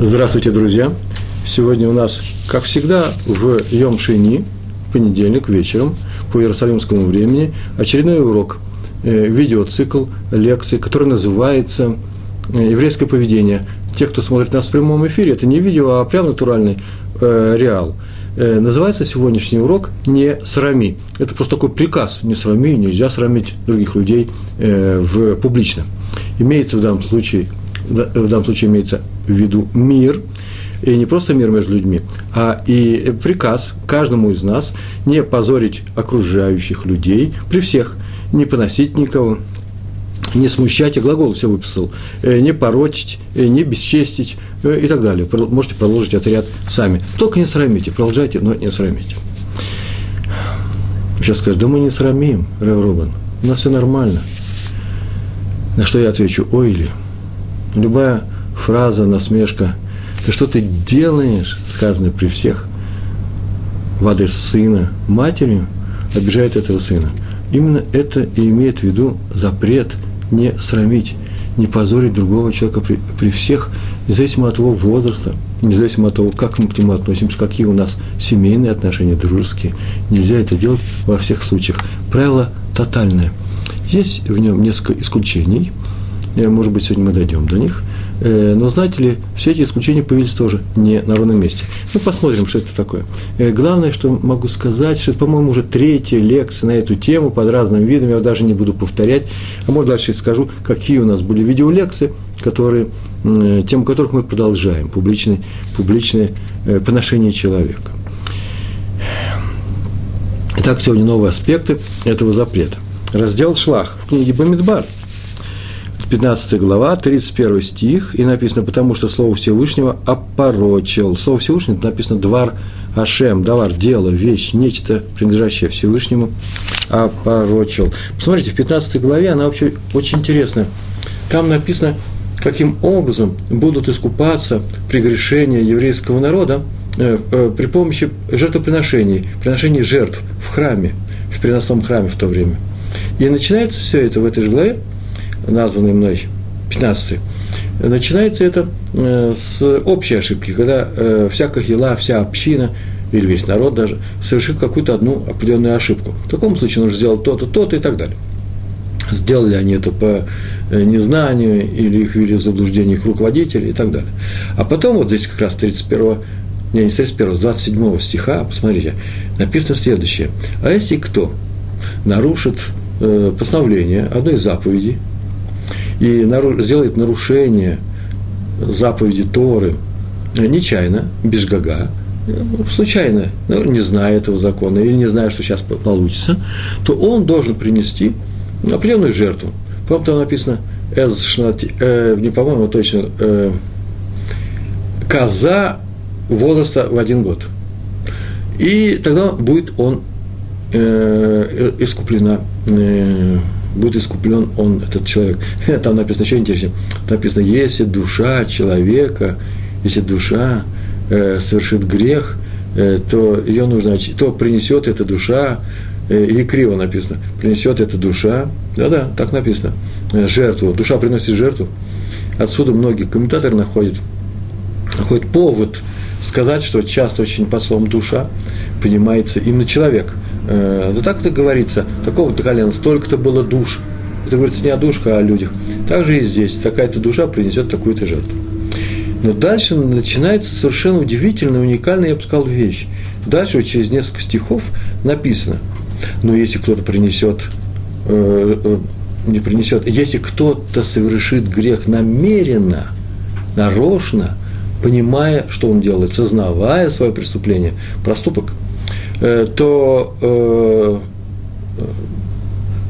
Здравствуйте, друзья! Сегодня у нас, как всегда, в Йом Шини, понедельник вечером, по Иерусалимскому времени, очередной урок, э, видеоцикл лекций, который называется э, «Еврейское поведение». Те, кто смотрит нас в прямом эфире, это не видео, а прям натуральный э, реал. Э, называется сегодняшний урок «Не срами». Это просто такой приказ «Не срами», нельзя срамить других людей э, в, публично. Имеется в данном случае в данном случае имеется в виду мир, и не просто мир между людьми, а и приказ каждому из нас не позорить окружающих людей при всех, не поносить никого, не смущать, я глагол все выписал, э, не порочить, э, не бесчестить э, и так далее. Можете продолжить этот ряд сами. Только не срамите, продолжайте, но не срамите. Сейчас скажешь, да мы не срамим, Рэв Рубан, у нас все нормально. На что я отвечу, ой ли, любая фраза, насмешка, ты что ты делаешь, сказанное при всех, в адрес сына, матерью, обижает этого сына. Именно это и имеет в виду запрет не срамить, не позорить другого человека при, при всех, независимо от его возраста, независимо от того, как мы к нему относимся, какие у нас семейные отношения, дружеские. Нельзя это делать во всех случаях. Правило тотальное. Есть в нем несколько исключений – может быть, сегодня мы дойдем до них. Э, но знаете ли, все эти исключения появились тоже не на ровном месте. Ну, посмотрим, что это такое. Э, главное, что могу сказать, что это, по-моему, уже третья лекция на эту тему под разным видом, я даже не буду повторять, а может дальше скажу, какие у нас были видеолекции, которые, тему которых мы продолжаем, публичное, публичное поношение человека. Итак, сегодня новые аспекты этого запрета. Раздел Шлах в книге Бамидбар – 15 глава, 31 стих, и написано, потому что Слово Всевышнего опорочил. Слово Всевышнего, это написано «двар Ашем», «давар», «дело», «вещь», нечто, принадлежащее Всевышнему, опорочил. Посмотрите, в 15 главе она вообще очень интересная. Там написано, каким образом будут искупаться прегрешения еврейского народа э, э, при помощи жертвоприношений, приношений жертв в храме, в переносном храме в то время. И начинается все это в этой же главе названный мной, 15 начинается это э, с общей ошибки, когда э, вся кахила, вся община или весь народ даже совершит какую-то одну определенную ошибку. В таком случае нужно сделать то-то, то-то и так далее. Сделали они это по э, незнанию или их ввели в заблуждение их руководителей и так далее. А потом вот здесь как раз 31 не, не 31, с 27 стиха, посмотрите, написано следующее. А если кто нарушит постановление одной из и сделает нарушение заповеди Торы нечаянно, без гага, случайно, ну, не зная этого закона или не зная, что сейчас получится, то он должен принести определенную жертву. По-моему, там написано, э, не по-моему, а точно, э, коза возраста в один год. И тогда будет он э, искуплена э, будет искуплен он, этот человек. Там написано еще интереснее. Там написано, если душа человека, если душа э, совершит грех, э, то ее нужно, то принесет эта душа, э, и криво написано, принесет эта душа, да-да, так написано, э, жертву, душа приносит жертву. Отсюда многие комментаторы находят, находят повод сказать, что часто очень под словом душа понимается именно человек – Э, да так это говорится, такого-то колена, столько-то было душ. Это говорится не о душах, а о людях. Также и здесь такая-то душа принесет такую-то жертву. Но дальше начинается совершенно удивительная, уникальная, я бы сказал, вещь. Дальше вот через несколько стихов написано, но если кто-то принесет, э, э, не принесет, если кто-то совершит грех намеренно, нарочно, понимая, что он делает, сознавая свое преступление, проступок – то э,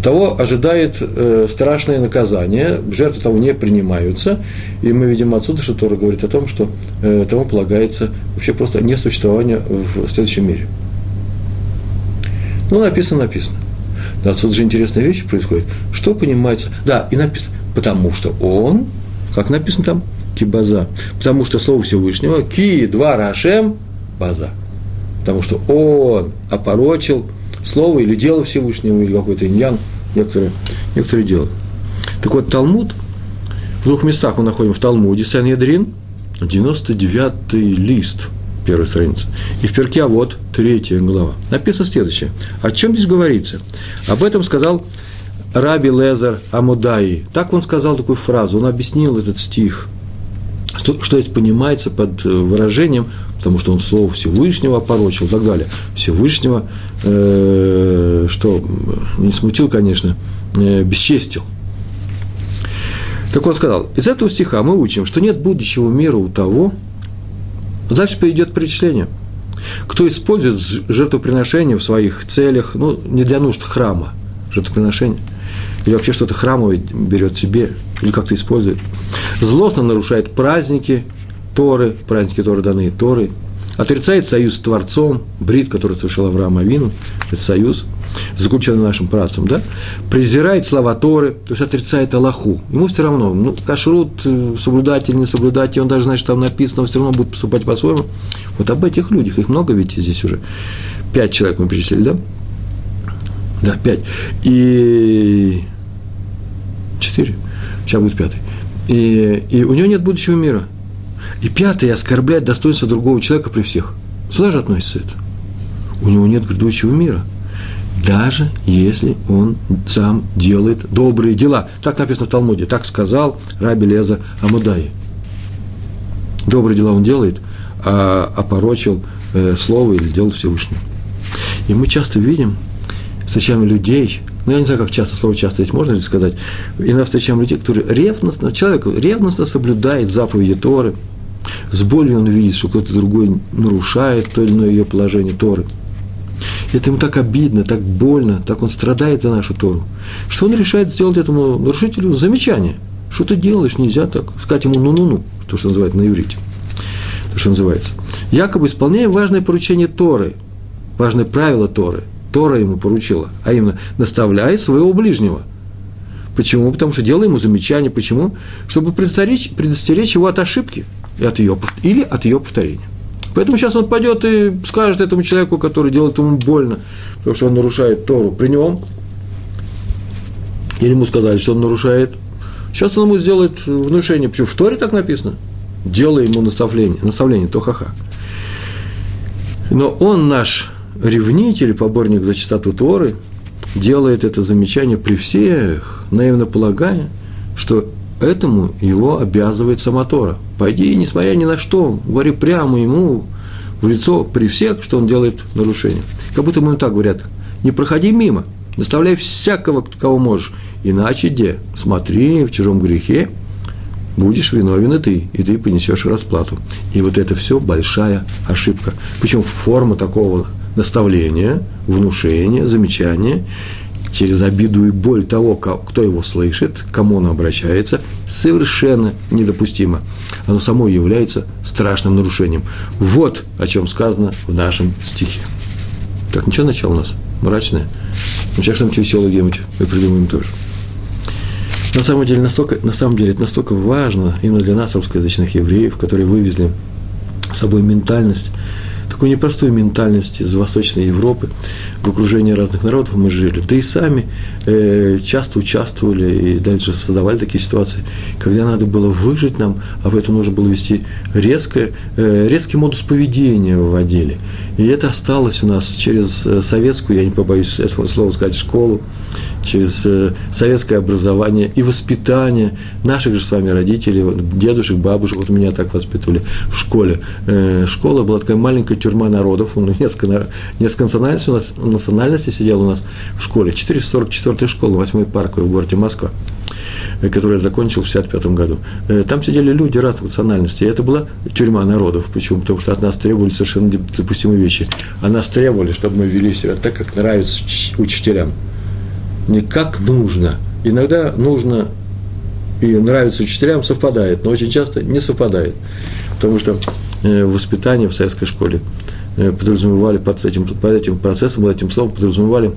того ожидает э, страшное наказание, жертвы того не принимаются, и мы видим отсюда, что Тора говорит о том, что тому полагается вообще просто несуществование в следующем мире. Ну, написано, написано. Но отсюда же интересная вещь происходит. Что понимается? Да, и написано, потому что он, как написано там, кибаза, потому что слово Всевышнего, ки, два, рашем, база потому что он опорочил слово или дело Всевышнего, или какой-то иньян, некоторые, некоторые делают. Так вот, Талмуд, в двух местах мы находим в Талмуде, Санедрин, 99-й лист первой страницы. И в перке, а вот третья глава. Написано следующее. О чем здесь говорится? Об этом сказал Раби Лезер Амудаи. Так он сказал такую фразу, он объяснил этот стих. Что, что здесь понимается под э, выражением, потому что он слово Всевышнего опорочил и так далее. Всевышнего, э, что не смутил, конечно, э, бесчестил. Так он сказал, из этого стиха мы учим, что нет будущего мира у того, дальше перейдет перечисление, кто использует жертвоприношение в своих целях, ну, не для нужд храма, жертвоприношение – или вообще что-то храмовое берет себе, или как-то использует. Злостно нарушает праздники Торы, праздники Торы даны Торы, отрицает союз с Творцом, брит, который совершил Авраам Авину, это союз, заключенный нашим працем, да, презирает слова Торы, то есть отрицает Аллаху. Ему все равно, ну, кашрут, э, соблюдать или не соблюдать, и он даже знает, что там написано, он все равно будет поступать по-своему. Вот об этих людях, их много, видите, здесь уже пять человек мы перечислили, да? Да, пять. И четыре, сейчас будет пятый. И, и у него нет будущего мира. И пятый оскорбляет достоинство другого человека при всех. Сюда же относится это. У него нет грядущего мира. Даже если он сам делает добрые дела. Так написано в Талмуде. Так сказал Раби Леза Амудаи. Добрые дела он делает, а опорочил э, слово или дело Всевышнего. И мы часто видим, встречаем людей, ну, я не знаю, как часто, слово часто здесь можно ли сказать, иногда встречаем людей, которые ревностно, человек ревностно соблюдает заповеди Торы, с болью он видит, что кто-то другой нарушает то или иное ее положение Торы. Это ему так обидно, так больно, так он страдает за нашу Тору, что он решает сделать этому нарушителю замечание. Что ты делаешь, нельзя так. Сказать ему ну-ну-ну, то, что называют на иврите. То, что называется. Якобы исполняем важное поручение Торы, важное правило Торы – Тора ему поручила, а именно наставляй своего ближнего. Почему? Потому что делай ему замечание. Почему? Чтобы предостеречь, предостеречь его от ошибки и от ее, или от ее повторения. Поэтому сейчас он пойдет и скажет этому человеку, который делает ему больно, потому что он нарушает Тору при нем, или ему сказали, что он нарушает. Сейчас он ему сделает внушение. Почему? В Торе так написано. Делай ему наставление, наставление, то ха-ха. Но он наш ревнитель, поборник за чистоту Торы, делает это замечание при всех, наивно полагая, что этому его обязывает сама Тора. Пойди, несмотря ни на что, говори прямо ему в лицо при всех, что он делает нарушение. Как будто ему так говорят, не проходи мимо, наставляй всякого, кого можешь, иначе где? Смотри, в чужом грехе будешь виновен и ты, и ты понесешь расплату. И вот это все большая ошибка. Причем форма такого наставление, внушение, замечание, через обиду и боль того, кто его слышит, кому он обращается, совершенно недопустимо. Оно само является страшным нарушением. Вот о чем сказано в нашем стихе. Так, ничего начало у нас? Мрачное? Ну, сейчас что-нибудь веселое где-нибудь мы придумаем тоже. На самом деле, настолько, на самом деле, это настолько важно именно для нас, русскоязычных евреев, которые вывезли с собой ментальность такой непростой ментальности из Восточной Европы, в окружении разных народов мы жили. Да и сами э, часто участвовали и дальше создавали такие ситуации, когда надо было выжить нам, а в этом нужно было вести резкое, э, резкий модус поведения вводили. И это осталось у нас через э, советскую, я не побоюсь этого слова сказать, школу, через э, советское образование и воспитание наших же с вами родителей, дедушек, бабушек, вот меня так воспитывали в школе. Э, школа была такая маленькая тюрьма народов, несколько, несколько национальностей у нас, национальностей сидел у нас в школе, 444 школа, 8 парковой в городе Москва э, которую я закончил в 1965 году. Там сидели люди разных национальностей. Это была тюрьма народов. Почему? Потому что от нас требовали совершенно допустимые вещи. А нас требовали, чтобы мы вели себя так, как нравится учителям не как нужно. Иногда нужно и нравится учителям, совпадает, но очень часто не совпадает. Потому что э, воспитание в советской школе э, подразумевали под этим, под этим процессом, под этим словом подразумевали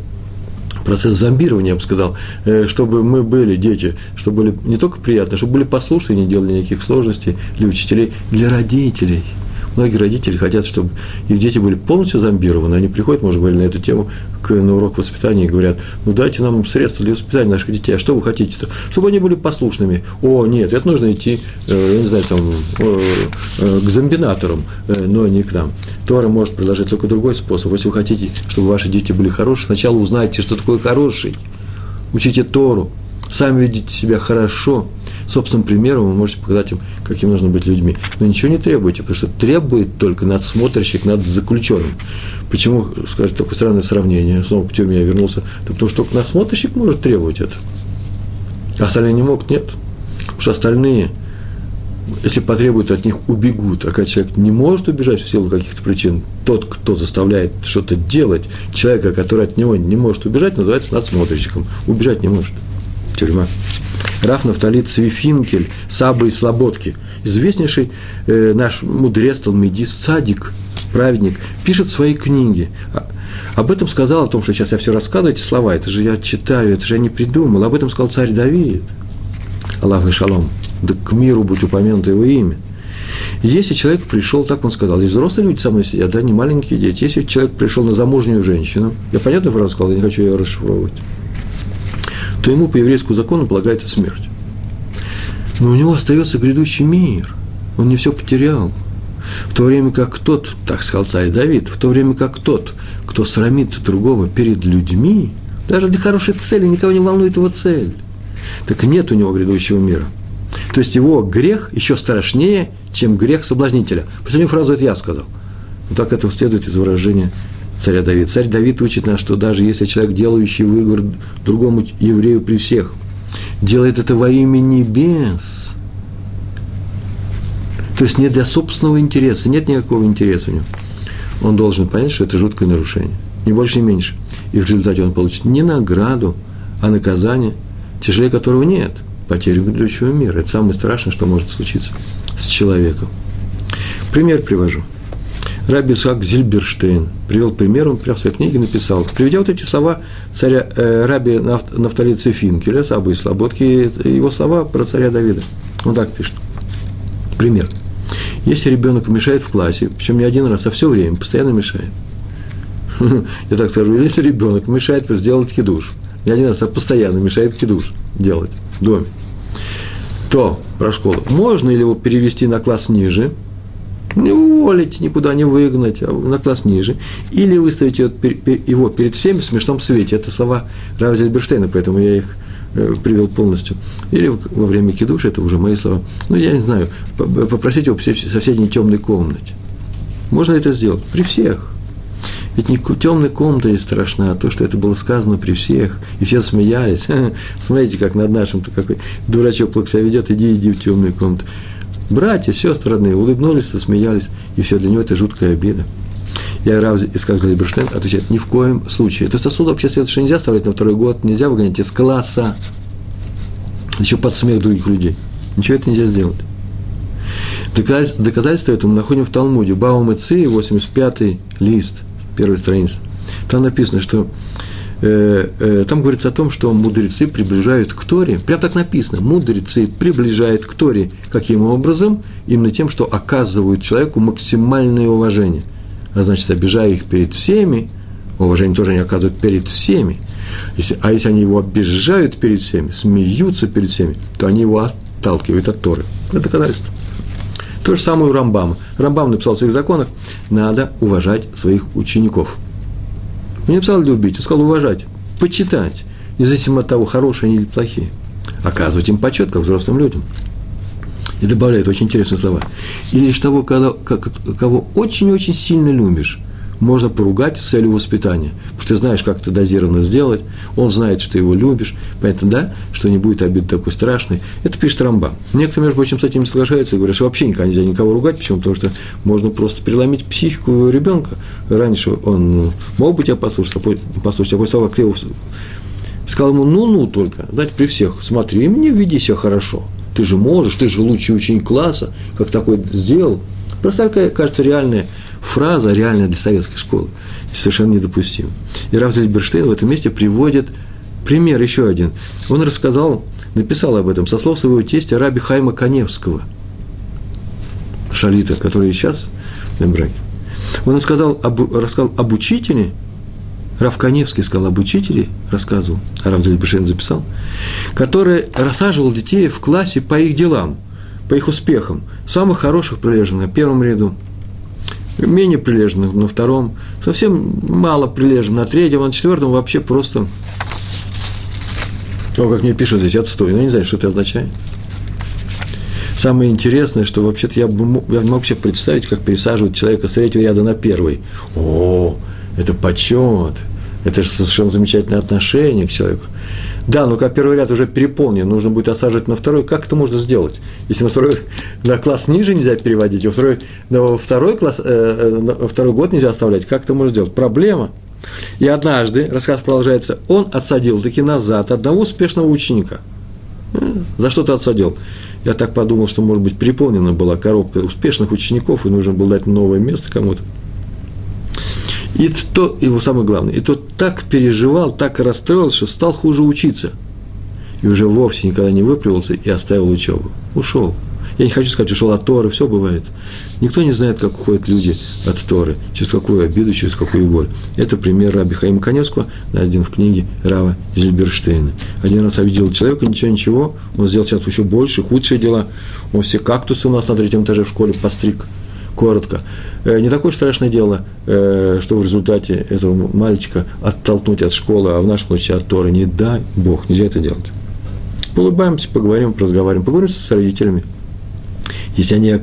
процесс зомбирования, я бы сказал, э, чтобы мы были дети, чтобы были не только приятны, чтобы были послушны, не делали никаких сложностей для учителей, для родителей. Многие родители хотят, чтобы их дети были полностью зомбированы. Они приходят, мы уже говорили на эту тему, к, на урок воспитания и говорят, ну дайте нам средства для воспитания наших детей. А что вы хотите-то? Чтобы они были послушными. О, нет, это нужно идти, э, я не знаю, там, э, э, к зомбинаторам, но не к нам. Тора может предложить только другой способ. Если вы хотите, чтобы ваши дети были хорошие, сначала узнайте, что такое хороший. Учите Тору, сами видите себя хорошо, собственным примером вы можете показать им, каким нужно быть людьми. Но ничего не требуйте, потому что требует только надсмотрщик над заключенным. Почему, скажете, такое странное сравнение, снова к теме я вернулся, да потому что только надсмотрщик может требовать это. А остальные не могут, нет. Потому что остальные, если потребуют от них, убегут. А когда человек не может убежать в силу каких-то причин, тот, кто заставляет что-то делать, человека, который от него не может убежать, называется надсмотрщиком. Убежать не может тюрьма. Раф Нафтали Цвифинкель, Саба и Слободки, известнейший э, наш мудрец, талмедист, садик, праведник, пишет свои книги. А, об этом сказал, о том, что сейчас я все рассказываю, эти слова, это же я читаю, это же я не придумал. Об этом сказал царь Давид. Аллах и шалом. Да к миру будь упомянуто его имя. если человек пришел, так он сказал, здесь взрослые люди со мной сидят, да, не маленькие дети. Если человек пришел на замужнюю женщину, я понятную фразу сказал, я не хочу ее расшифровывать то ему по еврейскому закону полагается смерть. Но у него остается грядущий мир. Он не все потерял. В то время как тот, так сказал царь Давид, в то время как тот, кто срамит другого перед людьми, даже для хорошей цели никого не волнует его цель, так нет у него грядущего мира. То есть его грех еще страшнее, чем грех соблазнителя. Последнюю фразу это я сказал. Но так это следует из выражения царя Давид. Царь Давид учит нас, что даже если человек, делающий выговор другому еврею при всех, делает это во имя небес, то есть не для собственного интереса, нет никакого интереса у него, он должен понять, что это жуткое нарушение, ни больше, ни меньше. И в результате он получит не награду, а наказание, тяжелее которого нет, потерю грядущего мира. Это самое страшное, что может случиться с человеком. Пример привожу – Раби Исаак Зильберштейн привел пример, он прямо в своей книге написал, приведя вот эти слова царя э, Раби Нафтали Цефинкеля, Сабы и Слободки, его слова про царя Давида. Он так пишет. Пример. Если ребенок мешает в классе, причем не один раз, а все время, постоянно мешает. Я так скажу, если ребенок мешает сделать кидуш, не один раз, а постоянно мешает кидуш делать в доме, то про школу можно ли его перевести на класс ниже – не уволить, никуда не выгнать, а на класс ниже. Или выставить его перед всеми в смешном свете. Это слова Рава Зельберштейна, поэтому я их э, привел полностью. Или во время кидуша, это уже мои слова. Ну, я не знаю, попросить его в соседней темной комнате. Можно это сделать? При всех. Ведь не темная комната есть страшна, а то, что это было сказано при всех, и все смеялись. Смотрите, как над нашим-то какой дурачок плохо себя ведет, иди, иди в темную комнату. Братья, сестры родные улыбнулись, засмеялись, и все, для него это жуткая обида. Я Рав Искак Залиберштейн отвечает, ни в коем случае. То есть отсюда вообще следует, нельзя оставлять на второй год, нельзя выгонять из класса, еще под смех других людей. Ничего это нельзя сделать. Доказательство этому находим в Талмуде. Баум и Ци, 85-й лист, первой страницы. Там написано, что там говорится о том, что мудрецы приближают к Торе, прям так написано, мудрецы приближают к Торе, каким образом? Именно тем, что оказывают человеку максимальное уважение. А значит, обижая их перед всеми, уважение тоже они оказывают перед всеми, если, а если они его обижают перед всеми, смеются перед всеми, то они его отталкивают от Торы. Это доказательство. То же самое у Рамбама. Рамбам написал в своих законах, надо уважать своих учеников – он не написал любить, он сказал уважать, почитать, независимо от того, хорошие они или плохие. Оказывать им почет, как взрослым людям. И добавляет очень интересные слова. И лишь того, кого очень-очень сильно любишь, можно поругать с целью воспитания. Потому что ты знаешь, как это дозированно сделать, он знает, что ты его любишь, понятно, да, что не будет обид такой страшной. Это пишет Рамба. Некоторые, между прочим, с этим соглашаются и говорят, что вообще никогда нельзя никого ругать, почему? Потому что можно просто переломить психику ребенка. Раньше он ну, мог бы тебя послушать, а послушать, а после того, как ты его сказал ему ну-ну только, знаете, при всех, смотри, мне веди себя хорошо, ты же можешь, ты же лучший ученик класса, как такой сделал. Просто такая, кажется, реальная фраза реальная для советской школы совершенно недопустима. И Раф Зельберштейн в этом месте приводит пример еще один. Он рассказал, написал об этом со слов своего тестя Раби Хайма Каневского, шалита, который сейчас естественном браке. Он рассказал об, рассказал об учителе, Рав Каневский сказал об учителе, рассказывал, а Рав Зельбешен записал, который рассаживал детей в классе по их делам, по их успехам. Самых хороших прилежных на первом ряду, менее прилежных на втором, совсем мало прилежных на третьем, а на четвертом вообще просто, о, как мне пишут здесь, отстой. Ну, я не знаю, что это означает. Самое интересное, что вообще-то я, бы, я мог себе представить, как пересаживают человека с третьего ряда на первый. О, это почет, это же совершенно замечательное отношение к человеку. Да, но как первый ряд уже переполнен, нужно будет осаживать на второй. Как это можно сделать? Если на второй на класс ниже нельзя переводить, а второй, на второй, класс, э, э, на второй год нельзя оставлять, как это можно сделать? Проблема. И однажды, рассказ продолжается, он отсадил таки назад одного успешного ученика. Э, за что ты отсадил? Я так подумал, что, может быть, переполнена была коробка успешных учеников, и нужно было дать новое место кому-то. И то, его самое главное, и тот так переживал, так расстроился, что стал хуже учиться. И уже вовсе никогда не выплювался и оставил учебу. Ушел. Я не хочу сказать, ушел от Торы, все бывает. Никто не знает, как уходят люди от Торы, через какую обиду, через какую боль. Это пример Раби Хаима Коневского, один в книге Рава Зильберштейна. Один раз обидел человека, ничего-ничего, он сделал сейчас еще больше, худшие дела. Он все кактусы у нас на третьем этаже в школе постриг коротко. Э, не такое страшное дело, э, что в результате этого мальчика оттолкнуть от школы, а в нашем случае от Торы. Не дай Бог, нельзя это делать. Улыбаемся, поговорим, разговариваем, поговорим с родителями. Если они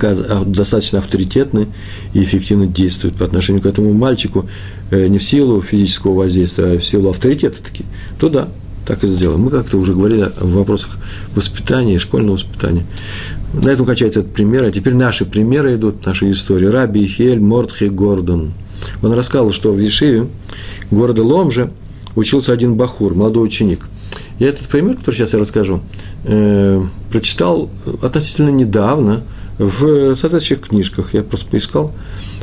достаточно авторитетны и эффективно действуют по отношению к этому мальчику, э, не в силу физического воздействия, а в силу авторитета таки, то да, так и сделаем. Мы как-то уже говорили в вопросах воспитания, школьного воспитания. На этом кончается этот пример, а теперь наши примеры идут, наши истории. Раби Хель Мортхи Гордон. Он рассказал, что в Ешиве, города Ломже, учился один бахур, молодой ученик. И этот пример, который сейчас я расскажу, э, прочитал относительно недавно в соответствующих книжках. Я просто поискал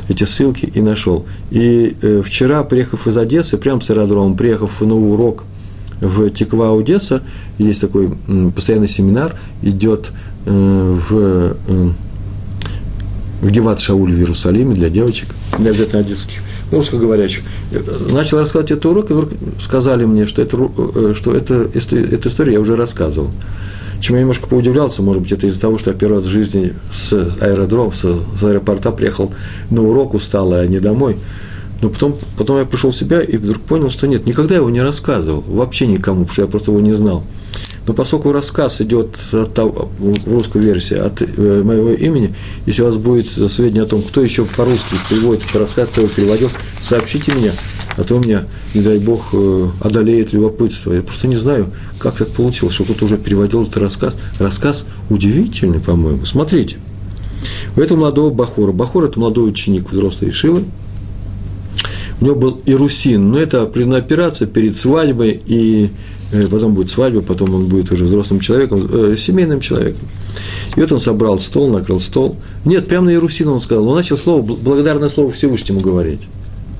эти ссылки и нашел. И э, вчера, приехав из Одессы, прямо с аэродрома, приехав на урок – в Тиква Одесса. Есть такой постоянный семинар, идет э, в, э, в Геват Шауль в Иерусалиме для девочек, не обязательно одесских, ну, русскоговорящих. Начал рассказывать этот урок, и вдруг сказали мне, что, это, э, что это, эту историю я уже рассказывал. Чем я немножко поудивлялся, может быть, это из-за того, что я первый раз в жизни с аэродрома, с, с аэропорта приехал на урок усталый, а не домой – но потом, потом я пришел в себя и вдруг понял, что нет, никогда его не рассказывал, вообще никому, потому что я просто его не знал. Но поскольку рассказ идет от, в русской версии от э, моего имени, если у вас будет сведения о том, кто еще по-русски переводит этот рассказ, кто его переводил, сообщите мне, а то у меня, не дай бог, э, одолеет любопытство. Я просто не знаю, как так получилось, что кто-то уже переводил этот рассказ. Рассказ удивительный, по-моему. Смотрите. У этого молодого Бахура. Бахур – это молодой ученик взрослой Шивы, у него был ирусин, но это операция перед свадьбой, и э, потом будет свадьба, потом он будет уже взрослым человеком, э, семейным человеком. И вот он собрал стол, накрыл стол. Нет, прямо на Иерусин он сказал, он начал слово, благодарное слово Всевышнему говорить.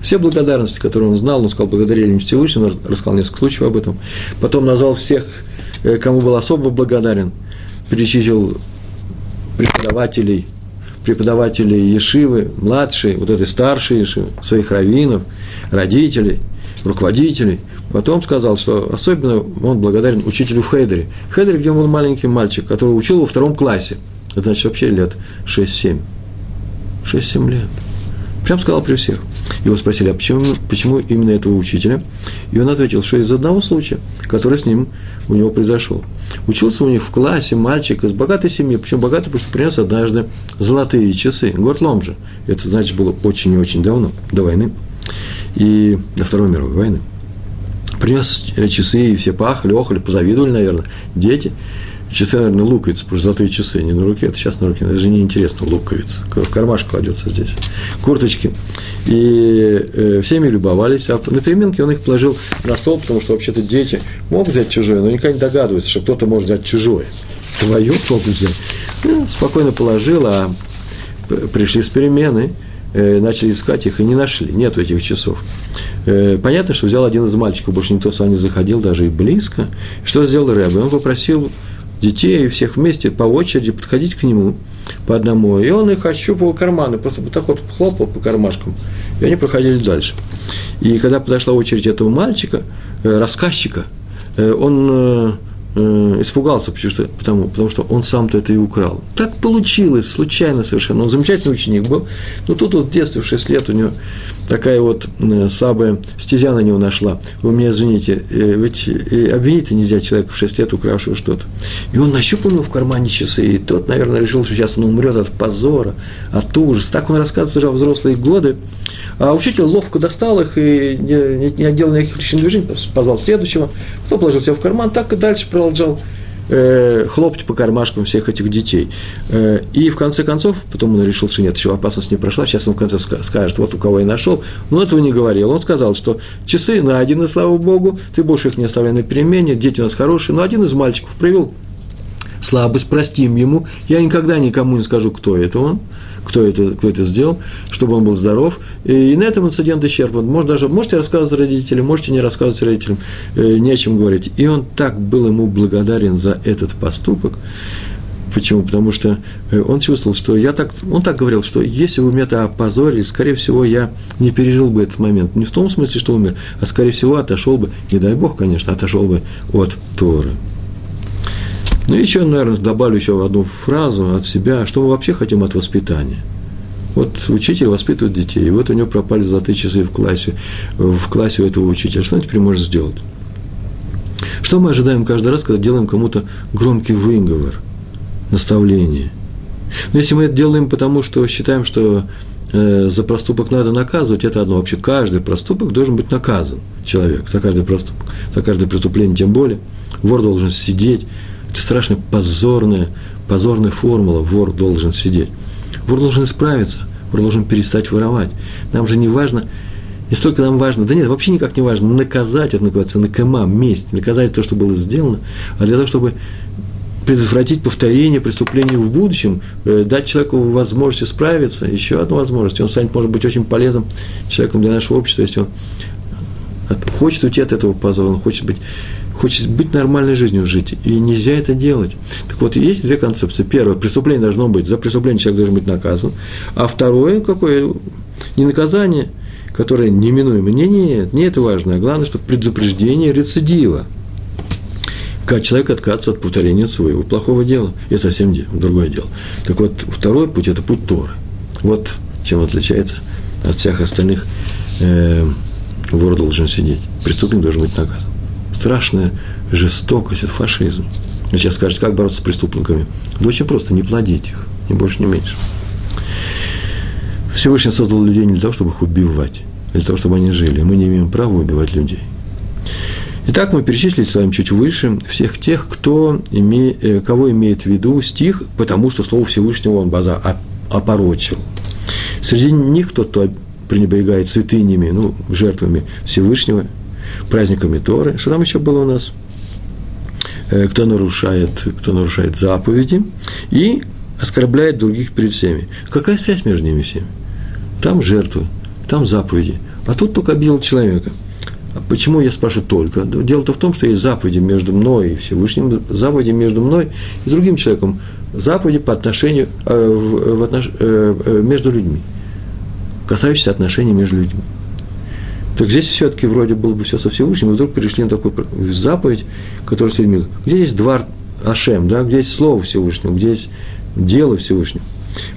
Все благодарности, которые он знал, он сказал, благодарили Всевышнему, рассказал несколько случаев об этом. Потом назвал всех, э, кому был особо благодарен, перечислил преподавателей, преподавателей Ешивы, младшие, вот этой старшей Ешивы, своих раввинов, родителей, руководителей. Потом сказал, что особенно он благодарен учителю в Хейдере. Где он был маленький мальчик, который учил во втором классе. Значит, вообще лет 6-7. 6-7 лет. Прям сказал при всех. Его спросили, а почему, почему именно этого учителя? И он ответил, что из одного случая, который с ним у него произошел. Учился у них в классе мальчик из богатой семьи, причем богатый, потому что принес однажды золотые часы, город Ломжа. Это, значит, было очень и очень давно, до войны, и до Второй мировой войны. Принес часы, и все пахли, охали, позавидовали, наверное, дети – Часы, наверное, луковицы, потому что золотые часы не на руке, это сейчас на руке, это же неинтересно, луковица, в кармашек кладется здесь, курточки. И э, всеми любовались, а на переменке он их положил на стол, потому что вообще-то дети могут взять чужое, но никогда не догадываются, что кто-то может взять чужое. Твое могут взять. Ну, спокойно положил, а пришли с перемены, э, начали искать их и не нашли, нету этих часов. Э, понятно, что взял один из мальчиков, больше никто сюда не заходил, даже и близко. Что сделал Рэбби? Он попросил детей, всех вместе по очереди подходить к нему по одному. И он их ощупывал карманы, просто вот так вот хлопал по кармашкам, и они проходили дальше. И когда подошла очередь этого мальчика, э, рассказчика, э, он э, испугался, потому что, потому, потому что он сам-то это и украл. Так получилось, случайно совершенно. Он замечательный ученик был, но тут вот в детстве, в 6 лет у него такая вот э, слабая стезя на него нашла. Вы меня извините, э, ведь обвинить нельзя человека в 6 лет, укравшего что-то. И он нащупал ему в кармане часы, и тот, наверное, решил, что сейчас он умрет от позора, от ужаса. Так он рассказывает уже во взрослые годы. А учитель ловко достал их и не, не, не делал никаких личных движений, позвал следующего, кто положил себя в карман, так и дальше продолжал э, хлопать по кармашкам всех этих детей. Э, и в конце концов, потом он решил, что нет, еще опасность не прошла, сейчас он в конце скажет, вот у кого я нашел. Но этого не говорил. Он сказал, что часы найдены, слава Богу, ты больше их не оставляй на перемене, дети у нас хорошие. Но один из мальчиков привел слабость, простим ему. Я никогда никому не скажу, кто это он кто это, кто это сделал, чтобы он был здоров. И, на этом инцидент исчерпан. Может, даже, можете рассказывать родителям, можете не рассказывать родителям, э, не о чем говорить. И он так был ему благодарен за этот поступок. Почему? Потому что э, он чувствовал, что я так, он так говорил, что если бы меня это опозорили, скорее всего, я не пережил бы этот момент. Не в том смысле, что умер, а скорее всего отошел бы, не дай Бог, конечно, отошел бы от Торы. Ну, еще, наверное, добавлю еще одну фразу от себя, что мы вообще хотим от воспитания. Вот учитель воспитывает детей, и вот у него пропали золотые часы в классе, в классе у этого учителя. Что он теперь может сделать? Что мы ожидаем каждый раз, когда делаем кому-то громкий выговор, наставление? Но если мы это делаем потому, что считаем, что э, за проступок надо наказывать, это одно. Вообще каждый проступок должен быть наказан человек, за каждый проступок, за каждое преступление тем более. Вор должен сидеть, это страшная позорная, позорная формула. Вор должен сидеть. Вор должен исправиться. Вор должен перестать воровать. Нам же не важно, не столько нам важно, да нет, вообще никак не важно наказать, это называется накама, месть, наказать то, что было сделано, а для того, чтобы предотвратить повторение преступлений в будущем, э, дать человеку возможность справиться, еще одну возможность, он станет, может быть, очень полезным человеком для нашего общества, если он хочет уйти от этого позора, он хочет быть хочет быть нормальной жизнью жить, и нельзя это делать. Так вот, есть две концепции. Первое, преступление должно быть, за преступление человек должен быть наказан, а второе, какое, не наказание, которое неминуемо. Не, нет, не это важно, а главное, что предупреждение рецидива. Как человек отказывается от повторения своего плохого дела. Это совсем другое дело. Так вот, второй путь – это путь Торы. Вот чем отличается от всех остальных э, вор должен сидеть. Преступник должен быть наказан страшная жестокость, это фашизм. Сейчас скажете, как бороться с преступниками? Да очень просто, не плодить их, ни больше, ни меньше. Всевышний создал людей не для того, чтобы их убивать, а для того, чтобы они жили. Мы не имеем права убивать людей. Итак, мы перечислили с вами чуть выше всех тех, кто име, э, кого имеет в виду стих, потому что Слово Всевышнего он база опорочил. Среди них тот, кто пренебрегает святынями, ну, жертвами Всевышнего, праздниками Торы. Что там еще было у нас? Э, кто нарушает, кто нарушает заповеди и оскорбляет других перед всеми. Какая связь между ними всеми? Там жертвы, там заповеди, а тут только обидел человека. А почему я спрашиваю только? Дело-то в том, что есть заповеди между мной и Всевышним, заповеди между мной и другим человеком, заповеди по отношению, э, в, в отнош, э, э между людьми, касающиеся отношений между людьми. Так здесь все-таки вроде было бы все со Всевышним, и вдруг перешли на такую заповедь, которая с людьми. Где есть двор Ашем, да, где есть Слово Всевышнего, где есть дело Всевышнего.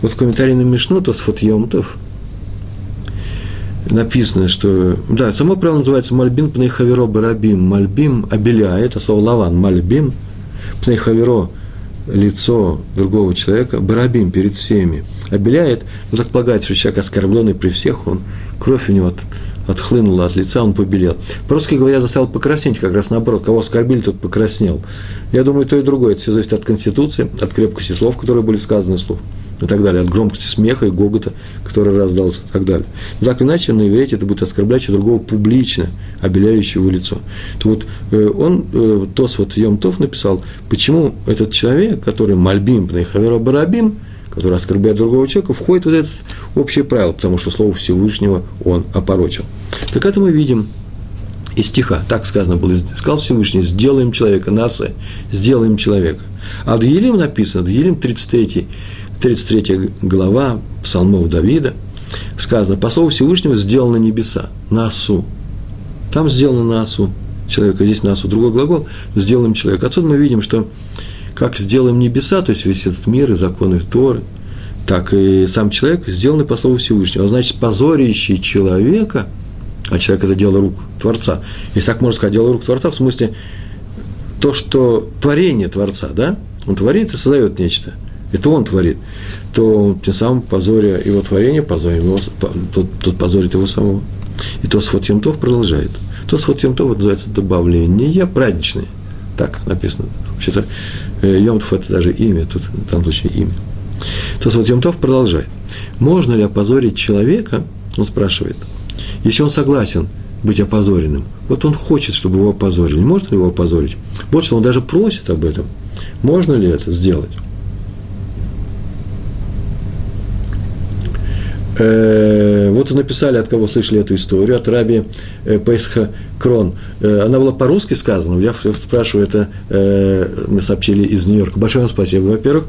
Вот в комментарии на Мишну, то с Фатьемтов, написано, что, да, само правило называется Мальбин Пнейхаверо Барабим. Мальбим обеляет, это слово лаван, Мальбим Пнейхаверо лицо другого человека, барабим перед всеми, обеляет, ну так полагается, что человек оскорбленный при всех, он, кровь у него отхлынуло от лица, он побелел. По-русски говоря, заставил покраснеть, как раз наоборот. Кого оскорбили, тот покраснел. Я думаю, то и другое. Это все зависит от Конституции, от крепкости слов, которые были сказаны слов и так далее, от громкости смеха и гогота, который раздался и так далее. Но так иначе, на иврите это будет оскорблять другого публично, обеляющего лицо. То вот э, он, э, Тос вот Йом написал, почему этот человек, который Мальбим, Пнейхавера Барабим, который оскорбляет другого человека, входит в это общее правило, потому что Слово Всевышнего он опорочил. Так это мы видим из стиха, так сказано было, сказал Всевышний, сделаем человека, нас, сделаем человека. А в Елим написано, в Елим 33, 33 глава псалмов Давида, сказано, по слову Всевышнего сделано небеса, на осу. Там сделано на осу человека, здесь на осу другой глагол, сделаем человека. Отсюда мы видим, что как сделаем небеса, то есть весь этот мир и законы Торы, так и сам человек сделаны по слову Всевышнего. А значит, позорящий человека, а человек – это дело рук Творца, если так можно сказать, дело рук Творца, в смысле то, что творение Творца, да, он творит и создает нечто, это он творит, то тем самым позоря его творение, позорим его, тот, тот позорит его самого. И то с Йомтов продолжает. То с Йомтов называется добавление праздничное. Так написано. Вообще-то э, Йомтов – это даже имя, тут в данном случае имя. То есть Йомтов продолжает. Можно ли опозорить человека, он спрашивает, если он согласен быть опозоренным, вот он хочет, чтобы его опозорили, можно ли его опозорить? Больше он даже просит об этом. Можно ли это сделать? Э, вот написали, от кого слышали эту историю, от раби э, Песха Крон. Э, она была по-русски сказана, я спрашиваю, это мне сообщили из Нью-Йорка. Большое вам спасибо, во-первых.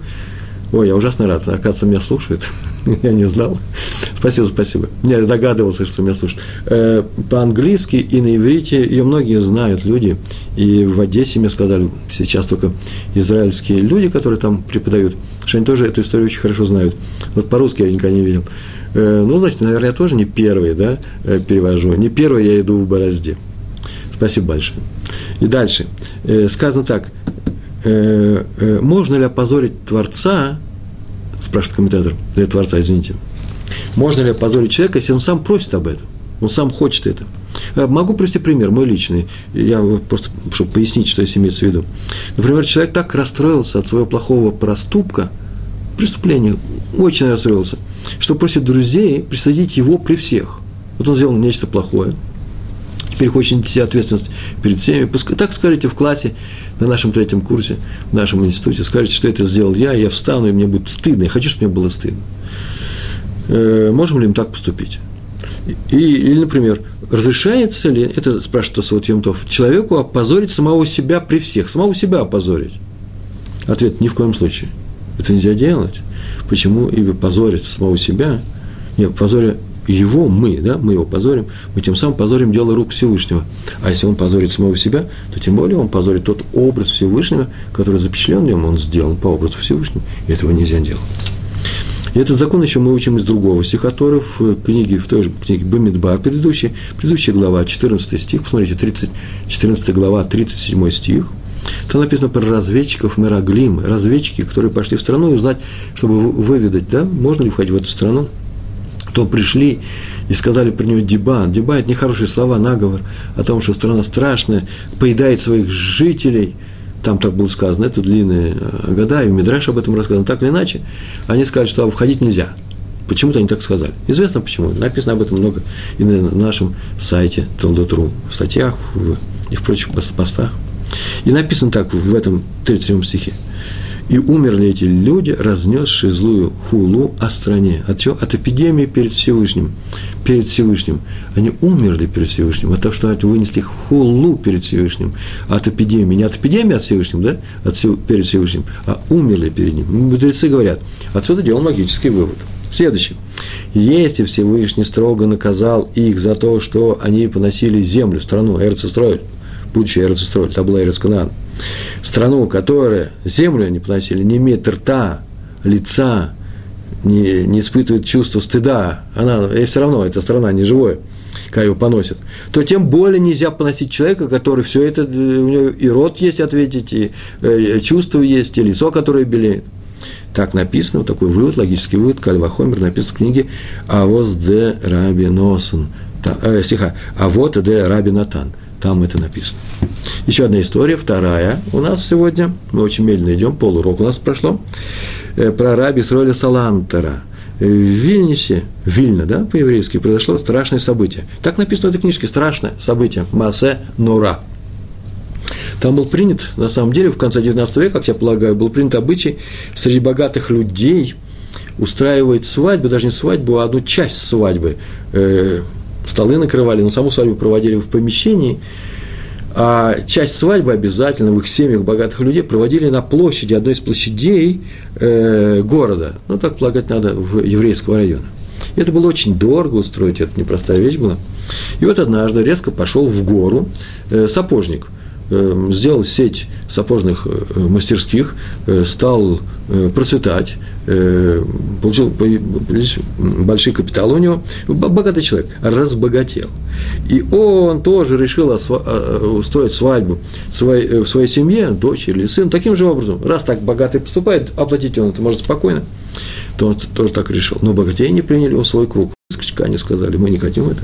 Ой, я ужасно рад. Оказывается, меня слушают. я не знал. Спасибо, спасибо. Я догадывался, что меня слушают. По-английски и на иврите ее многие знают люди. И в Одессе мне сказали, сейчас только израильские люди, которые там преподают, что они тоже эту историю очень хорошо знают. Вот по-русски я никогда не видел. Э, ну, значит, наверное, я тоже не первый, да, э, перевожу. Не первый я иду в борозде. Спасибо большое. И дальше. Сказано так – э, э, можно ли опозорить Творца, спрашивает комментатор, для Творца, извините, можно ли опозорить человека, если он сам просит об этом, он сам хочет это. Э, могу привести пример, мой личный, я просто, чтобы пояснить, что здесь имеется в виду. Например, человек так расстроился от своего плохого проступка, преступления, очень расстроился, что просит друзей присадить его при всех. Вот он сделал нечто плохое – теперь хочет нести ответственность перед всеми. Пускай, так скажите в классе, на нашем третьем курсе, в нашем институте, скажите, что это сделал я, я встану, и мне будет стыдно. Я хочу, чтобы мне было стыдно. Э, можем ли им так поступить? И, или, например, разрешается ли, это спрашивает Тосфот Емтов, человеку опозорить самого себя при всех, самого себя опозорить? Ответ – ни в коем случае. Это нельзя делать. Почему? Ибо позорить самого себя, нет, позоря его мы, да, мы его позорим, мы тем самым позорим дело рук Всевышнего. А если он позорит самого себя, то тем более он позорит тот образ Всевышнего, который запечатлен в нем, он сделан по образу Всевышнего, и этого нельзя делать. И этот закон еще мы учим из другого стиха Торы в книге, в той же книге Бамидбар, предыдущая, предыдущая глава, 14 стих, посмотрите, 30, 14 глава, 37 стих, там написано про разведчиков Мираглим, разведчики, которые пошли в страну и узнать, чтобы выведать, да, можно ли входить в эту страну – то пришли и сказали про него деба. Деба – это нехорошие слова, наговор о том, что страна страшная, поедает своих жителей. Там так было сказано, это длинные э, года, и в Мидраш об этом рассказано. Так или иначе, они сказали, что входить нельзя. Почему-то они так сказали. Известно почему. Написано об этом много и на нашем сайте Толдотру, в статьях и в прочих постах. И написано так в этом 37 стихе. И умерли эти люди, разнесшие злую хулу о стране. От чего? От эпидемии перед Всевышним. Перед Всевышним. Они умерли перед Всевышним. От того, что вынесли хулу перед Всевышним. От эпидемии. Не от эпидемии от Всевышним, да? От, перед Всевышним. А умерли перед ним. Мудрецы говорят. Отсюда делал логический вывод. Следующий. Если Всевышний строго наказал их за то, что они поносили землю, страну, Эрцестроиль, будущее Эрцестроиль, это была Эрцканан, страну, которая землю они поносили, не имеет рта, лица, не, не испытывает чувство стыда, она, и все равно эта страна не живое, когда его поносят, то тем более нельзя поносить человека, который все это, у него и рот есть ответить, и э, чувство есть, и лицо, которое белеет. Так написано, вот такой вывод, логический вывод, Кальвахомер написан в книге «Авоз де Раби Носон», э, стиха «Авот де Раби Натан». Там это написано. Еще одна история, вторая у нас сегодня. Мы очень медленно идем, полурок у нас прошло. Э, про раби Сроля Салантера. В Вильнисе, Вильна, да, по-еврейски, произошло страшное событие. Так написано в этой книжке, страшное событие. Масе Нура. Там был принят, на самом деле, в конце XIX века, как я полагаю, был принят обычай среди богатых людей устраивать свадьбу, даже не свадьбу, а одну часть свадьбы. Э, столы накрывали, но саму свадьбу проводили в помещении, А часть свадьбы обязательно в их семьях богатых людей проводили на площади, одной из площадей э, города. Ну, так полагать надо, в еврейского района. И это было очень дорого устроить, это непростая вещь была. И вот однажды резко пошел в гору э, сапожник – сделал сеть сапожных э, мастерских, э, стал процветать, получил большой капитал у него, богатый человек, разбогател. И он тоже решил устроить свадьбу в своей, семье, дочери или сын, таким же образом. Раз так богатый поступает, оплатить он это может спокойно, то он тоже так решил. Но богатеи не приняли его в свой круг. Они сказали, мы не хотим это.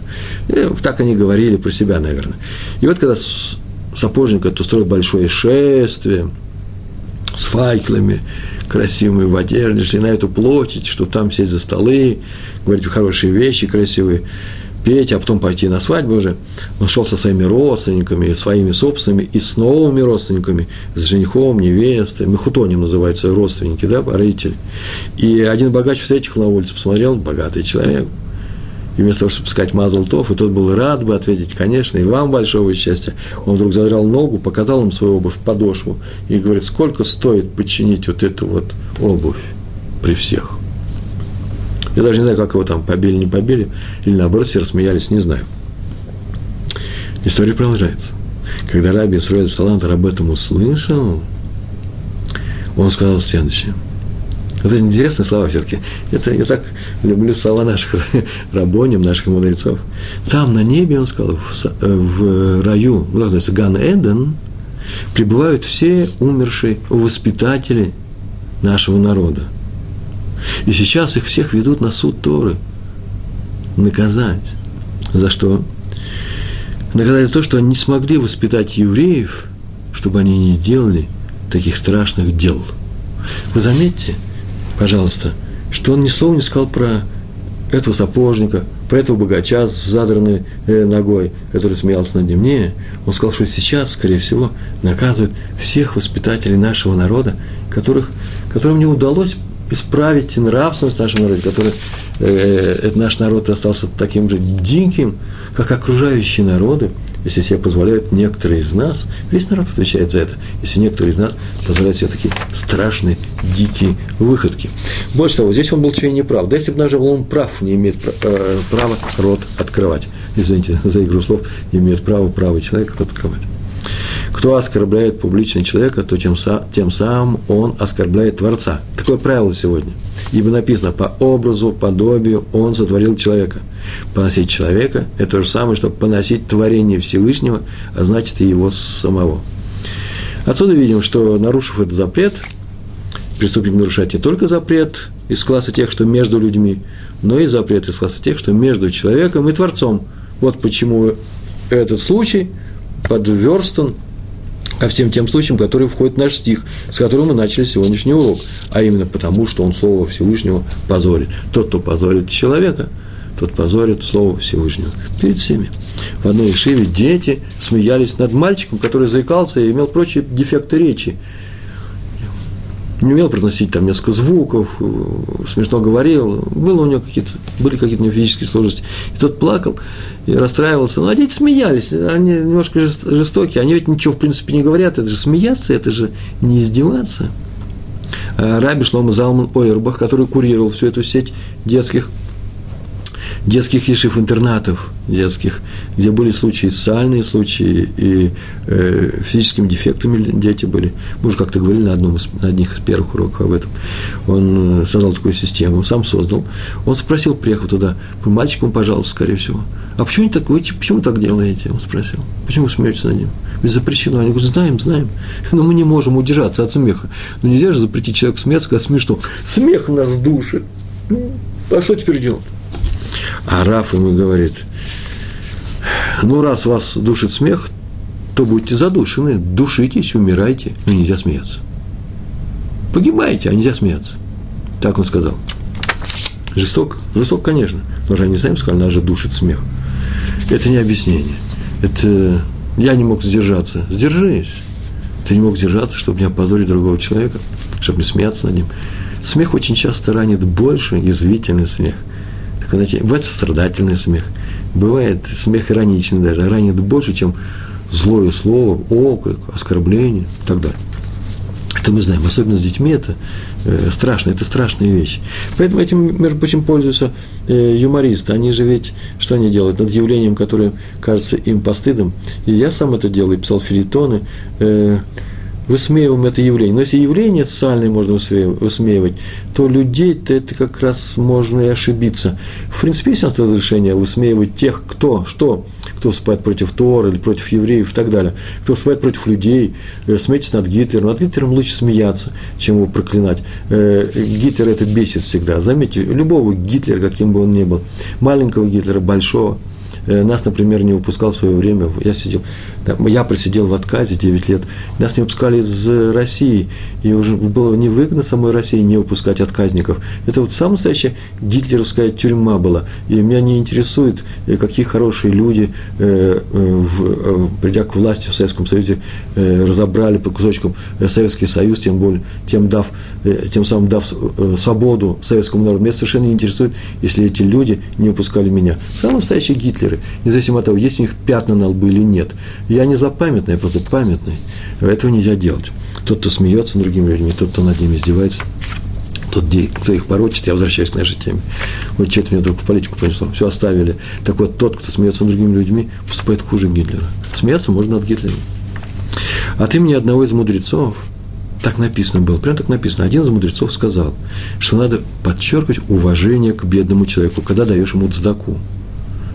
И так они говорили про себя, наверное. И вот когда сапожник это устроил большое шествие с факелами, красивыми в одежде, шли на эту площадь, чтобы там сесть за столы, говорить хорошие вещи, красивые, петь, а потом пойти на свадьбу уже. Он шел со своими родственниками, своими собственными и с новыми родственниками, с женихом, невестой, мехутоним называются родственники, да, родители. И один богач встретил на улице, посмотрел, богатый человек – и вместо того, чтобы сказать Мазлтов, и тот был рад бы ответить, конечно, и вам большого счастья, он вдруг задрал ногу, показал им свою обувь, подошву, и говорит, сколько стоит починить вот эту вот обувь при всех. Я даже не знаю, как его там побили, не побили, или наоборот все рассмеялись, не знаю. История продолжается. Когда Раби Исраиль Салантер об этом услышал, он сказал следующее – вот это интересные слова все-таки. Это я так люблю слова наших рабоним, наших мудрецов. Там на небе, он сказал, в, э, в раю, как называется, Ган Эден, пребывают все умершие воспитатели нашего народа. И сейчас их всех ведут на суд Торы. Наказать. За что? Наказать за то, что они не смогли воспитать евреев, чтобы они не делали таких страшных дел. Вы заметьте, пожалуйста, что он ни слова не сказал про этого сапожника, про этого богача с задранной э, ногой, который смеялся над ним. Не, он сказал, что сейчас, скорее всего, наказывают всех воспитателей нашего народа, которых, которым не удалось исправить нравственность нашего народа, который э, э, наш народ остался таким же диким, как окружающие народы, если себе позволяют некоторые из нас, весь народ отвечает за это, если некоторые из нас позволяют себе такие страшные, дикие выходки. Больше того, здесь он был чей неправ. Да если бы даже он прав, не имеет э, права рот открывать. Извините за игру слов, не имеет права правый человек открывать. Кто оскорбляет публично человека, то тем, тем самым он оскорбляет Творца. Такое правило сегодня. Ибо написано, по образу, подобию он сотворил человека. Поносить человека – это то же самое, что поносить творение Всевышнего, а значит и его самого. Отсюда видим, что, нарушив этот запрет, преступник нарушает не только запрет из класса тех, что между людьми, но и запрет из класса тех, что между человеком и Творцом. Вот почему этот случай подверстан ко всем тем случаям, которые входят в наш стих, с которым мы начали сегодняшний урок, а именно потому, что он Слово Всевышнего позорит. Тот, кто позорит человека, тот позорит Слово Всевышнего перед всеми. В одной Ишиве дети смеялись над мальчиком, который заикался и имел прочие дефекты речи не умел произносить там несколько звуков, э, смешно говорил, было у него какие-то, были какие-то у него физические сложности. И тот плакал и расстраивался. Ну, а дети смеялись, они немножко жестокие, они ведь ничего, в принципе, не говорят, это же смеяться, это же не издеваться. А Раби Шлома Залман Ойербах, который курировал всю эту сеть детских детских ешив-интернатов детских, где были случаи социальные случаи и э, физическими дефектами дети были. Мы уже как-то говорили на, одном из, на одних из первых уроков об этом. Он э, создал такую систему, сам создал. Он спросил, приехал туда, мальчиком, пожалуйста, скорее всего. А почему, так, вы, почему так делаете? Он спросил. Почему вы смеетесь над ним? Ведь запрещено. Они говорят, знаем, знаем. Но мы не можем удержаться от смеха. Но нельзя же запретить человеку смеяться, когда смешно. Смех нас душит. А что теперь делать? А Раф ему говорит, ну, раз вас душит смех, то будьте задушены, душитесь, умирайте, но нельзя смеяться. Погибайте, а нельзя смеяться. Так он сказал. Жесток, жесток, конечно, но же они сами сказали, нас же душит смех. Это не объяснение. Это я не мог сдержаться. Сдержись. Ты не мог сдержаться, чтобы не опозорить другого человека, чтобы не смеяться над ним. Смех очень часто ранит больше, язвительный смех – знаете, бывает сострадательный смех, бывает смех ироничный даже, ранит больше, чем злое слово, окрик, оскорбление и так далее. Это мы знаем, особенно с детьми это э, страшно, это страшная вещь. Поэтому этим, между прочим, пользуются э, юмористы. Они же ведь, что они делают? Над явлением, которое кажется им постыдом. И я сам это делаю, писал филитоны, э, высмеиваем это явление. Но если явление социальное можно высмеивать, то людей-то это как раз можно и ошибиться. В принципе, есть у нас разрешение высмеивать тех, кто, что, кто выступает против Тора или против евреев и так далее, кто выступает против людей, э, смейтесь над Гитлером. Над Гитлером лучше смеяться, чем его проклинать. Э, Гитлер это бесит всегда. Заметьте, любого Гитлера, каким бы он ни был, маленького Гитлера, большого – нас, например, не выпускал в свое время, я сидел, я просидел в отказе 9 лет, нас не выпускали из России, и уже было невыгодно самой России не выпускать отказников. Это вот самая настоящая гитлеровская тюрьма была, и меня не интересует, э, какие хорошие люди, э, придя к власти в Советском Союзе, разобрали по кусочкам Советский Союз, тем более, тем, дав, тем самым дав свободу советскому народу. Меня совершенно не интересует, если эти люди не выпускали меня. Самые настоящие Гитлеры веры, независимо от того, есть у них пятна на лбу или нет. Я не запамятный, я просто памятный. Этого нельзя делать. Тот, кто смеется над другими людьми, тот, кто над ними издевается, тот, кто их порочит, я возвращаюсь к нашей теме. Вот что-то меня вдруг в политику понесло, все оставили. Так вот, тот, кто смеется над другими людьми, поступает хуже Гитлера. Смеяться можно над Гитлером. От имени одного из мудрецов, так написано было, прям так написано, один из мудрецов сказал, что надо подчеркивать уважение к бедному человеку, когда даешь ему цдаку.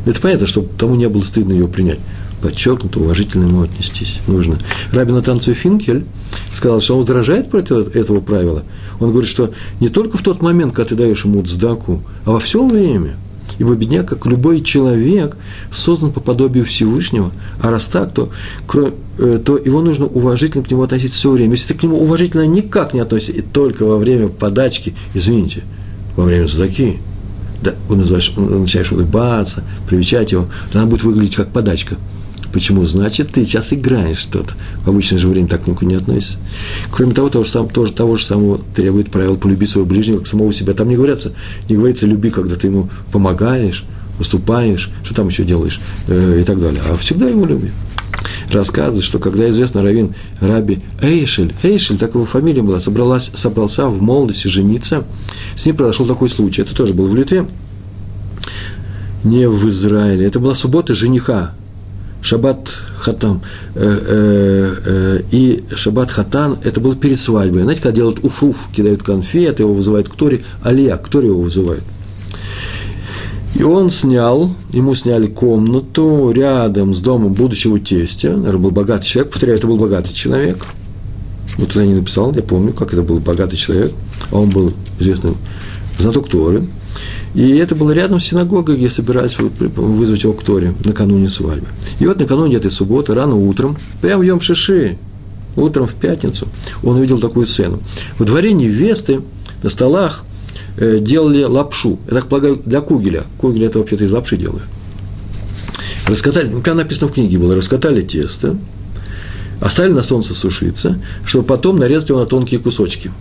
Это понятно, чтобы тому не было стыдно ее принять. Подчеркнуто, уважительно ему отнестись нужно. Рабин Атанцию Финкель сказал, что он возражает против этого правила. Он говорит, что не только в тот момент, когда ты даешь ему цдаку, а во все время. Ибо бедняк, как любой человек, создан по подобию Всевышнего. А раз так, то, э, то его нужно уважительно к нему относиться все время. Если ты к нему уважительно никак не относишься, и только во время подачки, извините, во время цдаки, да, начинаешь улыбаться, привечать его, то она будет выглядеть как подачка. Почему? Значит, ты сейчас играешь что-то. В обычное же время так никуда не относится. Кроме того, того же, сам, тоже, того же самого требует правил полюби своего ближнего, как самого себя. Там не говорится, не говорится люби, когда ты ему помогаешь, выступаешь, что там еще делаешь э, и так далее. А всегда его люби. Рассказывает, что когда известно Равин Раби Эйшель, Эйшель, так его фамилия была, собралась, собрался в молодости жениться, с ним произошел такой случай. Это тоже было в Литве, не в Израиле. Это была суббота жениха, Шаббат Хатам э, э, э, и Шаббат Хатан, это было перед свадьбой. Знаете, когда делают уфруф, кидают конфеты, его вызывают к Торе, Алия, к Торе его вызывают. И он снял, ему сняли комнату рядом с домом будущего тестя, наверное, был богатый человек, повторяю, это был богатый человек. Вот туда не написал, я помню, как это был богатый человек, а он был известным знаток Торы. И это было рядом с синагогой, где собирались вызвать его к Торе накануне свадьбы. И вот накануне этой субботы, рано утром, прямо в Йом Шиши, утром в пятницу, он увидел такую сцену. В дворе невесты на столах делали лапшу. Я так полагаю, для кугеля. Кугель это вообще-то из лапши делают. Раскатали, ну, прямо написано в книге было, раскатали тесто, оставили на солнце сушиться, чтобы потом нарезать его на тонкие кусочки.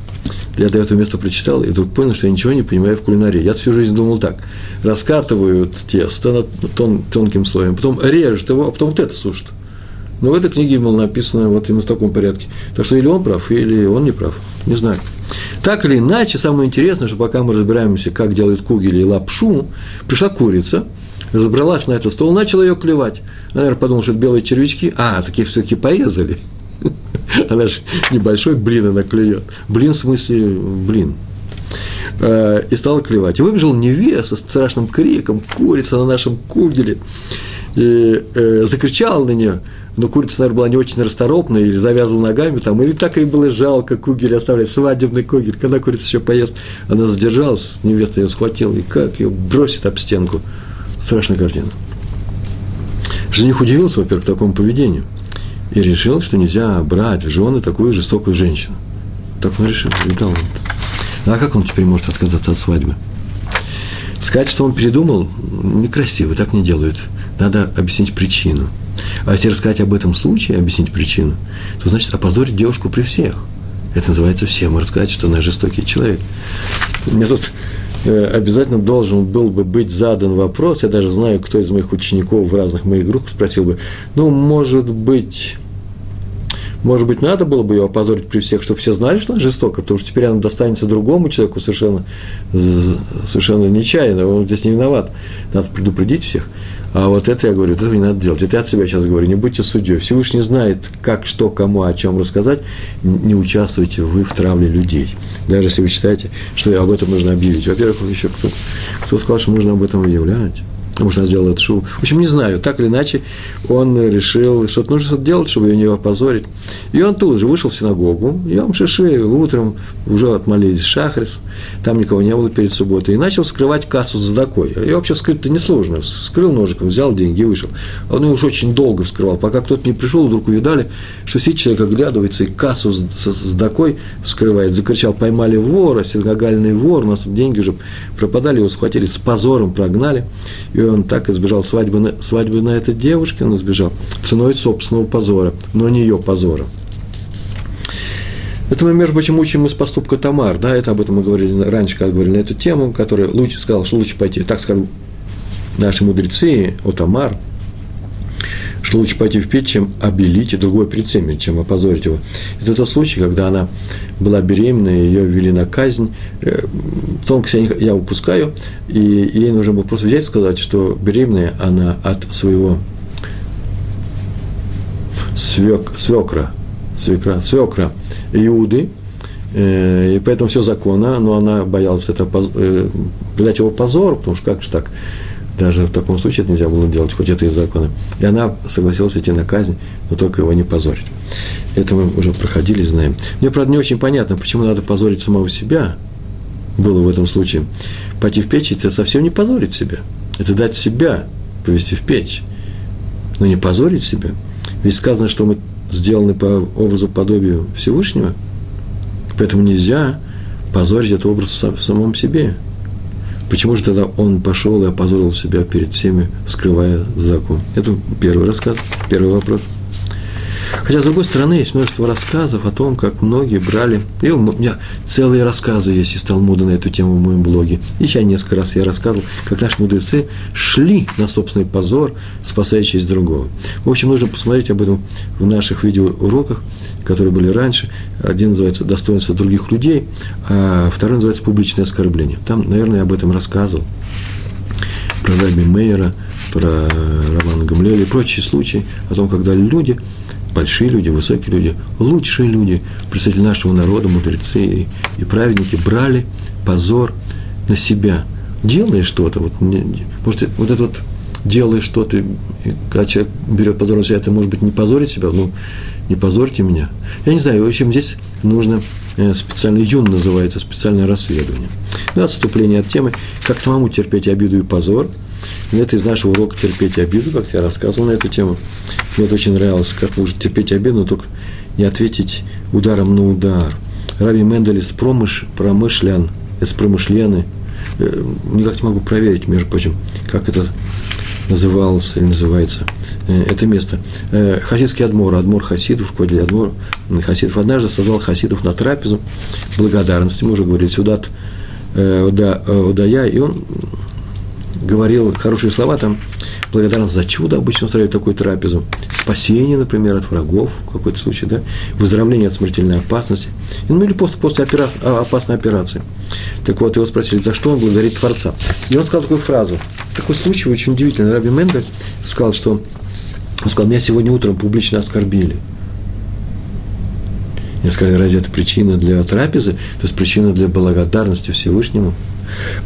Я до этого места прочитал и вдруг понял, что я ничего не понимаю в кулинарии. Я всю жизнь думал так. Раскатывают тесто тон, тонким слоем, потом режут его, а потом вот это сушат. Но в этой книге было написано вот именно в таком порядке. Так что или он прав, или он не прав. Не знаю. Так или иначе, самое интересное, что пока мы разбираемся, как делают кугели и лапшу, пришла курица, разобралась на этот стол, начала ее клевать. Наверное, подумал, что это белые червячки. А, такие все-таки порезали. Она же небольшой блин она клюет. Блин в смысле блин. Э, и стала клевать. И выбежал невеста со страшным криком, курица на нашем кугеле. И э, закричал на нее – но курица, наверное, была не очень расторопная, или завязывала ногами там, или так и было жалко кугель оставлять, свадебный кугель. Когда курица еще поест, она задержалась, невеста ее схватила, и как ее бросит об стенку. Страшная картина. Жених удивился, во-первых, такому поведению, и решил, что нельзя брать в жены такую жестокую женщину. Так он решил, и дал он. А как он теперь может отказаться от свадьбы? Сказать, что он передумал, некрасиво, так не делают. Надо объяснить причину – а если рассказать об этом случае, объяснить причину, то значит опозорить девушку при всех. Это называется всем рассказать, что она жестокий человек. Меня тут э, обязательно должен был бы быть задан вопрос, я даже знаю, кто из моих учеников в разных моих группах спросил бы, ну, может быть, может быть, надо было бы ее опозорить при всех, чтобы все знали, что она жестока, потому что теперь она достанется другому человеку совершенно, совершенно нечаянно, он здесь не виноват. Надо предупредить всех. А вот это я говорю, этого не надо делать. Это я от себя сейчас говорю, не будьте судьей. Всевышний знает, как, что, кому, о чем рассказать. Не участвуйте вы в травле людей. Даже если вы считаете, что об этом нужно объявить. Во-первых, еще кто, кто сказал, что нужно об этом объявлять. Может, она сделала это шоу. В общем, не знаю, так или иначе, он решил, что нужно что-то делать, чтобы ее не опозорить. И он тут же вышел в синагогу, Йом Шиши, утром уже отмолились Шахрис, там никого не было перед субботой, и начал скрывать кассу с докой. И вообще скрыть-то несложно. Скрыл ножиком, взял деньги и вышел. Он ее уж очень долго вскрывал, пока кто-то не пришел, вдруг увидали, что сидит человек, оглядывается и кассу с, с, докой вскрывает. Закричал, поймали вора, синагогальный вор, у нас деньги уже пропадали, его схватили, с позором прогнали. И он так избежал свадьбы на, свадьбы на этой девушке, он избежал ценой собственного позора, но не ее позора. Это мы, между прочим, учим из поступка Тамар, да, это об этом мы говорили раньше, когда говорили на эту тему, которая лучше сказал, что лучше пойти, так сказали наши мудрецы о Тамар, что лучше пойти в печь, чем обелить и другой прицемить, чем опозорить его. Это тот случай, когда она была беременна, ее ввели на казнь. Э, тонкость я упускаю, и ей нужно было просто взять и сказать, что беременная она от своего свек, свекра, свекра, свекра Иуды, э, и поэтому все законно, но она боялась это, э, придать его позор, потому что как же так, даже в таком случае это нельзя было делать, хоть это и законы. И она согласилась идти на казнь, но только его не позорить. Это мы уже проходили, знаем. Мне, правда, не очень понятно, почему надо позорить самого себя, было в этом случае. Пойти в печь – это совсем не позорить себя. Это дать себя повести в печь. Но не позорить себя. Ведь сказано, что мы сделаны по образу подобию Всевышнего, поэтому нельзя позорить этот образ в самом себе – Почему же тогда он пошел и опозорил себя перед всеми, скрывая закон? Это первый рассказ, первый вопрос – Хотя, с другой стороны, есть множество рассказов о том, как многие брали... И у меня целые рассказы есть из Талмуда на эту тему в моем блоге. Еще несколько раз я рассказывал, как наши мудрецы шли на собственный позор, спасая честь другого. В общем, нужно посмотреть об этом в наших видеоуроках, которые были раньше. Один называется «Достоинство других людей», а второй называется «Публичное оскорбление». Там, наверное, я об этом рассказывал. Про Раби Мейера, про Романа Гамлеля и прочие случаи о том, когда люди большие люди, высокие люди, лучшие люди, представители нашего народа, мудрецы и, и праведники брали позор на себя, делая что-то, вот, может, вот это вот делая что-то, когда человек берет позор на себя, это может быть не позорить себя, ну, не позорьте меня. Я не знаю, в общем, здесь нужно э, специальный юн называется, специальное расследование. Ну, отступление от темы, как самому терпеть обиду и позор – это из нашего урока терпеть обиду, как я рассказывал на эту тему. Мне это очень нравилось, как можно терпеть обиду, но только не ответить ударом на удар. Раби Менделис промыш, промышлян, это промышлены. Э, никак не могу проверить, между прочим, как это называлось или называется э, это место. Э, хасидский адмор, адмор хасидов, руководитель адмор хасидов, однажды создал хасидов на трапезу благодарности, мы уже говорили, сюда Удая, и он говорил хорошие слова, там, благодарность за чудо, обычно устраивают такую трапезу, спасение, например, от врагов, в какой-то случай, да, выздоровление от смертельной опасности, ну или после, после операции, а, опасной операции. Так вот, его спросили, за что он благодарит Творца. И он сказал такую фразу, такой случай очень удивительный. Раби Мендель сказал, что он сказал, меня сегодня утром публично оскорбили. Я сказал, разве это причина для трапезы? То есть причина для благодарности Всевышнему?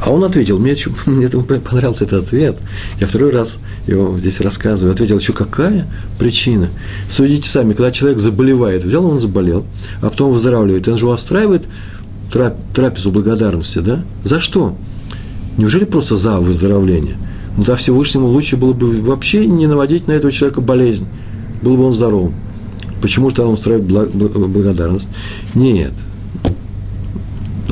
А он ответил, мне, мне понравился этот ответ, я второй раз его здесь рассказываю, ответил, еще какая причина? Судите сами, когда человек заболевает, взял он заболел, а потом выздоравливает, он же устраивает трапезу благодарности, да? За что? Неужели просто за выздоровление? Ну, да, Всевышнему лучше было бы вообще не наводить на этого человека болезнь, был бы он здоровым. Почему же он устраивает благодарность? Нет,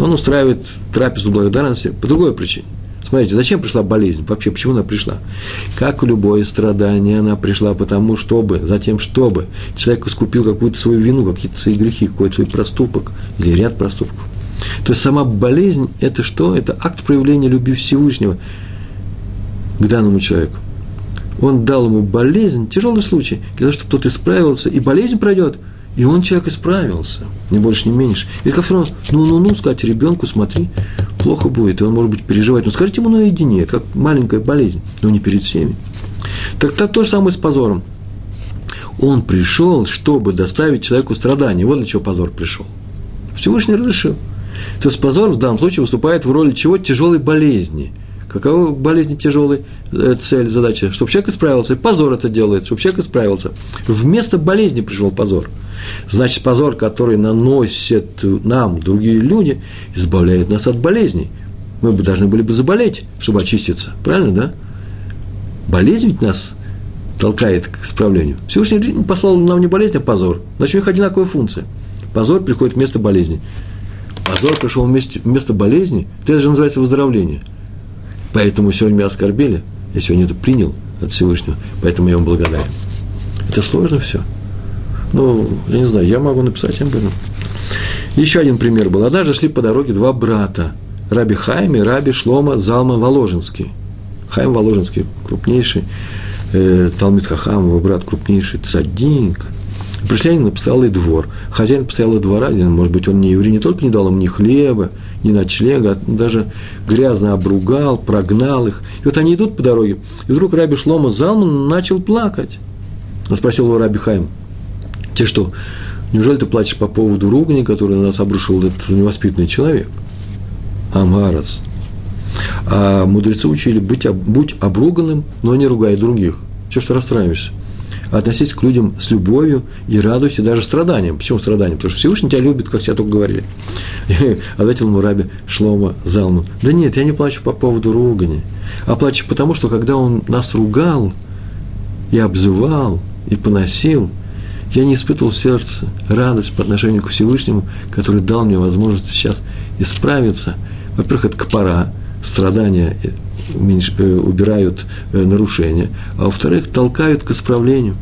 он устраивает трапезу благодарности по другой причине. Смотрите, зачем пришла болезнь? Вообще, почему она пришла? Как любое страдание, она пришла потому, чтобы, затем, чтобы человек искупил какую-то свою вину, какие-то свои грехи, какой-то свой проступок или ряд проступков. То есть сама болезнь – это что? Это акт проявления любви Всевышнего к данному человеку. Он дал ему болезнь, тяжелый случай, для того, чтобы тот исправился, и болезнь пройдет, и он человек исправился, ни больше, ни меньше. И как равно, ну-ну-ну, сказать ребенку, смотри, плохо будет, и он, может быть, переживать. Ну, скажите ему наедине, это как маленькая болезнь, но не перед всеми. Так, так то же самое с позором. Он пришел, чтобы доставить человеку страдания. Вот для чего позор пришел. Всевышний разрешил. То есть позор в данном случае выступает в роли чего? Тяжелой болезни. Какова болезнь тяжелая э, цель, задача? Чтобы человек исправился. И позор это делает, чтобы человек исправился. Вместо болезни пришел позор. Значит, позор, который наносят нам другие люди, избавляет нас от болезней. Мы бы должны были бы заболеть, чтобы очиститься. Правильно, да? Болезнь ведь нас толкает к исправлению. Всевышний послал нам не болезнь, а позор. Значит, у них одинаковая функция. Позор приходит вместо болезни. Позор пришел вместе, вместо болезни. Это же называется выздоровление. Поэтому сегодня меня оскорбили. Я сегодня это принял от Всевышнего. Поэтому я вам благодарен. Это сложно все. Ну, я не знаю, я могу написать об этом. Еще один пример был. Однажды шли по дороге два брата. Раби Хайм и Раби Шлома Залма Воложенский. Хайм Воложенский, крупнейший э, Талмит Хахам, его брат крупнейший цаддик. Пришли они на постоялый двор. Хозяин постоялого двора, может быть, он не еврей, не только не дал им ни хлеба, ни ночлега, а даже грязно обругал, прогнал их. И вот они идут по дороге, и вдруг Раби Шлома Залман начал плакать. Он спросил его Раби Хайм, те что, неужели ты плачешь по поводу ругани, который на нас обрушил этот невоспитанный человек? Амгарас. А мудрецы учили быть, будь обруганным, но не ругай других. Все, что расстраиваешься. Относись к людям с любовью и радуйся даже страданиям. Почему страданиям? Потому что Всевышний тебя любит, как тебя только говорили. Ответил ему Раби Шлома Залман. Да нет, я не плачу по поводу ругани, а плачу потому, что когда он нас ругал и обзывал, и поносил – я не испытывал в сердце радость по отношению к Всевышнему, который дал мне возможность сейчас исправиться. Во-первых, это копора, страдания э, э, убирают э, нарушения, а во-вторых, толкают к исправлению.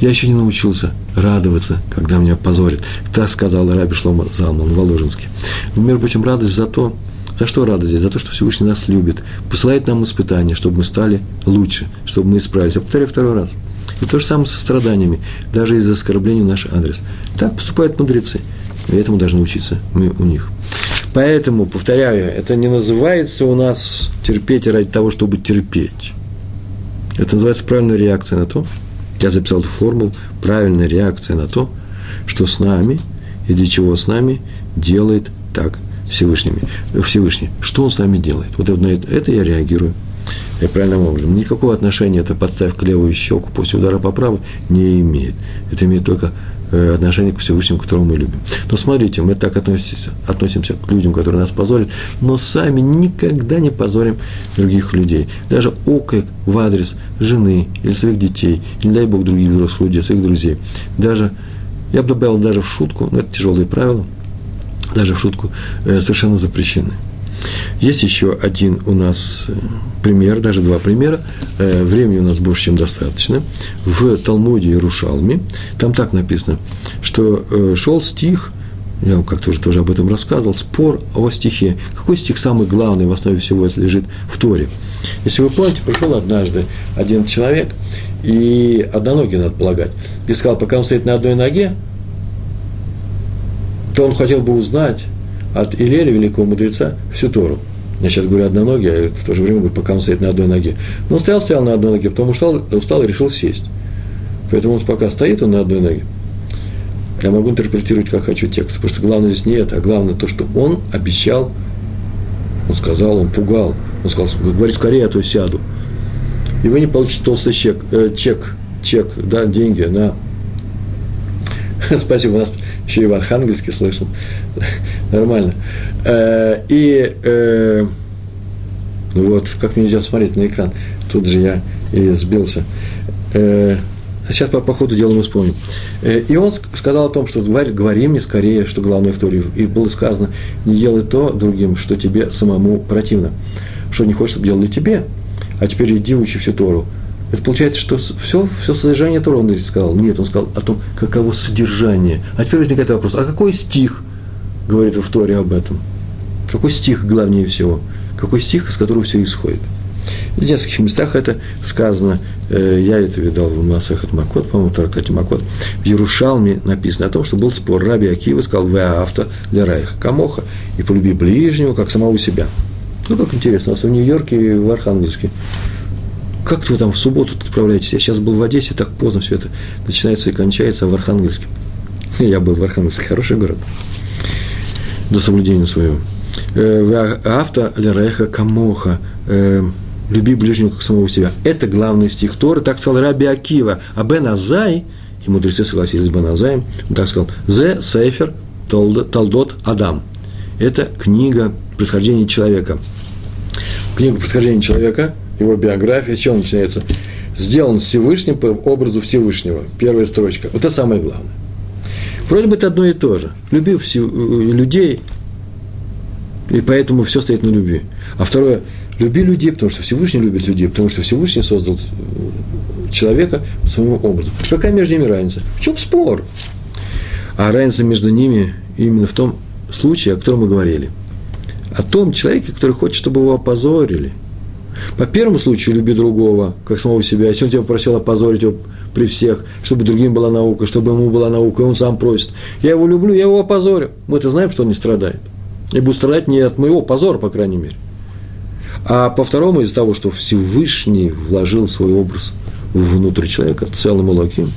Я еще не научился радоваться, когда меня позорят. Так сказал Раби Шлома Залман Воложенский. Между прочим, радость за то, за что радость здесь? За то, что Всевышний нас любит, посылает нам испытания, чтобы мы стали лучше, чтобы мы исправились. Я повторяю второй раз – и то же самое со страданиями, даже из-за оскорбления в наш адрес. Так поступают мудрецы. И этому должны учиться мы у них. Поэтому, повторяю, это не называется у нас терпеть ради того, чтобы терпеть. Это называется правильная реакция на то, я записал эту формулу, правильная реакция на то, что с нами и для чего с нами делает так Всевышними, Всевышний. Что он с нами делает? Вот на это, это я реагирую и правильным образом. Никакого отношения это подставь к левую щеку после удара по правой не имеет. Это имеет только отношение к Всевышнему, которого мы любим. Но смотрите, мы так относимся, относимся к людям, которые нас позорят, но сами никогда не позорим других людей. Даже окрик в адрес жены или своих детей, не дай Бог, других взрослых людей, своих друзей. Даже, я бы добавил даже в шутку, но это тяжелые правила, даже в шутку э, совершенно запрещены. Есть еще один у нас э, пример, даже два примера. Э, времени у нас больше, чем достаточно. В Талмуде Иерушалме, там так написано, что э, шел стих, я вам как-то уже тоже об этом рассказывал, спор о стихе. Какой стих самый главный в основе всего это лежит в Торе? Если вы помните, пришел однажды один человек, и одноногий, надо полагать, и сказал, пока он стоит на одной ноге, то он хотел бы узнать, от Илеля, великого мудреца, всю Тору. Я сейчас говорю одноногий, а в то же время пока он стоит на одной ноге. Но он стоял, стоял на одной ноге, потом устал, устал и решил сесть. Поэтому он пока стоит он на одной ноге. Я могу интерпретировать, как хочу текст. Потому что главное здесь не это, а главное то, что он обещал, он сказал, он пугал. Он сказал, говори скорее, а то сяду. И вы не получите толстый чек, э, чек, чек, да, деньги на Спасибо, у нас еще и в Архангельске слышал. Нормально. Э, и э, ну вот, как мне нельзя смотреть на экран. Тут же я и сбился. Э, сейчас по, по ходу дела мы вспомним. И он сказал о том, что говори, говори мне скорее, что главное в Торе. И было сказано, не делай то другим, что тебе самому противно. Что не хочешь, чтобы делали тебе. А теперь иди учи всю Тору. Это получается, что все, все содержание Тора он сказал. Нет, он сказал о том, каково содержание. А теперь возникает вопрос, а какой стих говорит в Торе об этом? Какой стих главнее всего? Какой стих, из которого все исходит? В нескольких местах это сказано, э, я это видал в Масахат Макот, по-моему, в Таракате Макот, в Ярушалме написано о том, что был спор. Раби Акива сказал, вы авто для райха камоха, и полюби ближнего, как самого себя. Ну, как интересно, у нас в Нью-Йорке и в Архангельске. Как вы там в субботу отправляетесь? Я сейчас был в Одессе, так поздно все это начинается и кончается, а в Архангельске. Я был в Архангельске, хороший город. До соблюдения своего. Э, авто Лереха Камоха. Э, люби ближнего как самого себя. Это главный стих Торы, так сказал Раби Акива. А Бен Азай, и мудрецы согласились с Бен Азаем, он так сказал, Зе Сейфер Талдот Адам. Это книга происхождения человека. Книга происхождения человека, его биография, с чего начинается? Сделан Всевышним по образу Всевышнего. Первая строчка. Вот это самое главное. Вроде бы это одно и то же. Люби все, людей, и поэтому все стоит на любви. А второе, люби людей, потому что Всевышний любит людей, потому что Всевышний создал э, человека по своему образу. Какая между ними разница? В чем спор? А разница между ними именно в том случае, о котором мы говорили. О том человеке, который хочет, чтобы его опозорили. По первому случаю люби другого, как самого себя. Если он тебя просил опозорить его при всех, чтобы другим была наука, чтобы ему была наука, и он сам просит. Я его люблю, я его опозорю. Мы-то знаем, что он не страдает. И будет страдать не от моего позора, по крайней мере. А по второму, из-за того, что Всевышний вложил свой образ внутрь человека, целым улаким,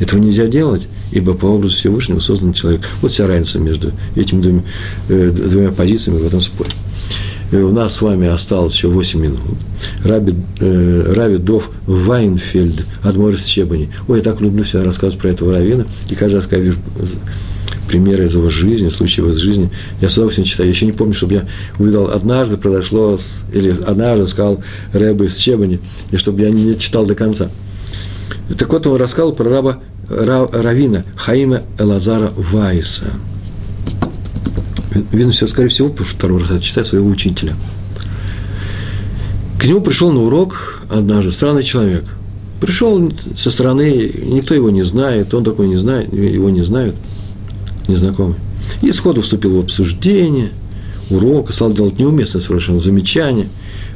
этого нельзя делать, ибо по образу Всевышнего создан человек. Вот вся разница между этими двумя, э, двумя позициями в этом споре. У нас с вами осталось еще 8 минут. Раби, э, Рави Дов Вайнфельд, Адмор из Чебани. Ой, я так люблю всегда рассказывать про этого равина, и каждый раз, когда вижу примеры из его жизни, случаи из жизни, я с удовольствием читаю. Я еще не помню, чтобы я увидел, однажды произошло, или однажды сказал Рэбе из Чебани, и чтобы я не читал до конца. Так вот, он рассказал про раба Равина Хаима Элазара Вайса. Видно, все, скорее всего, второй раз читает своего учителя. К нему пришел на урок однажды странный человек. Пришел со стороны, никто его не знает, он такой не знает, его не знают – незнакомый. И сходу вступил в обсуждение урока, стал делать неуместное совершенно замечание,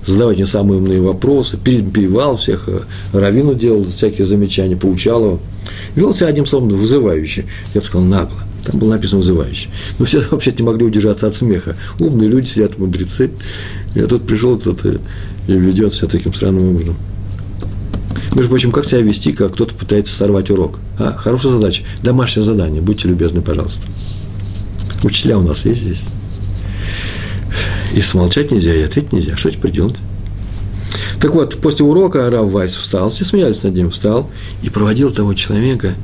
задавать не самые умные вопросы, перебивал всех, э, Равину делал всякие замечания, поучал его. Вел себя одним словом вызывающе, я бы сказал, нагло. Там было написано вызывающе. Но все вообще не могли удержаться от смеха. Умные люди сидят, мудрецы. Я тут пришел кто-то и ведет себя таким странным образом. Между прочим, как себя вести, как кто-то пытается сорвать урок? А? Хорошая задача. Домашнее задание. Будьте любезны, пожалуйста. Учителя у нас есть здесь. И смолчать нельзя, и ответить нельзя. Что теперь делать? Так вот, после урока Рав Вайс встал, все смеялись над ним, встал и проводил того человека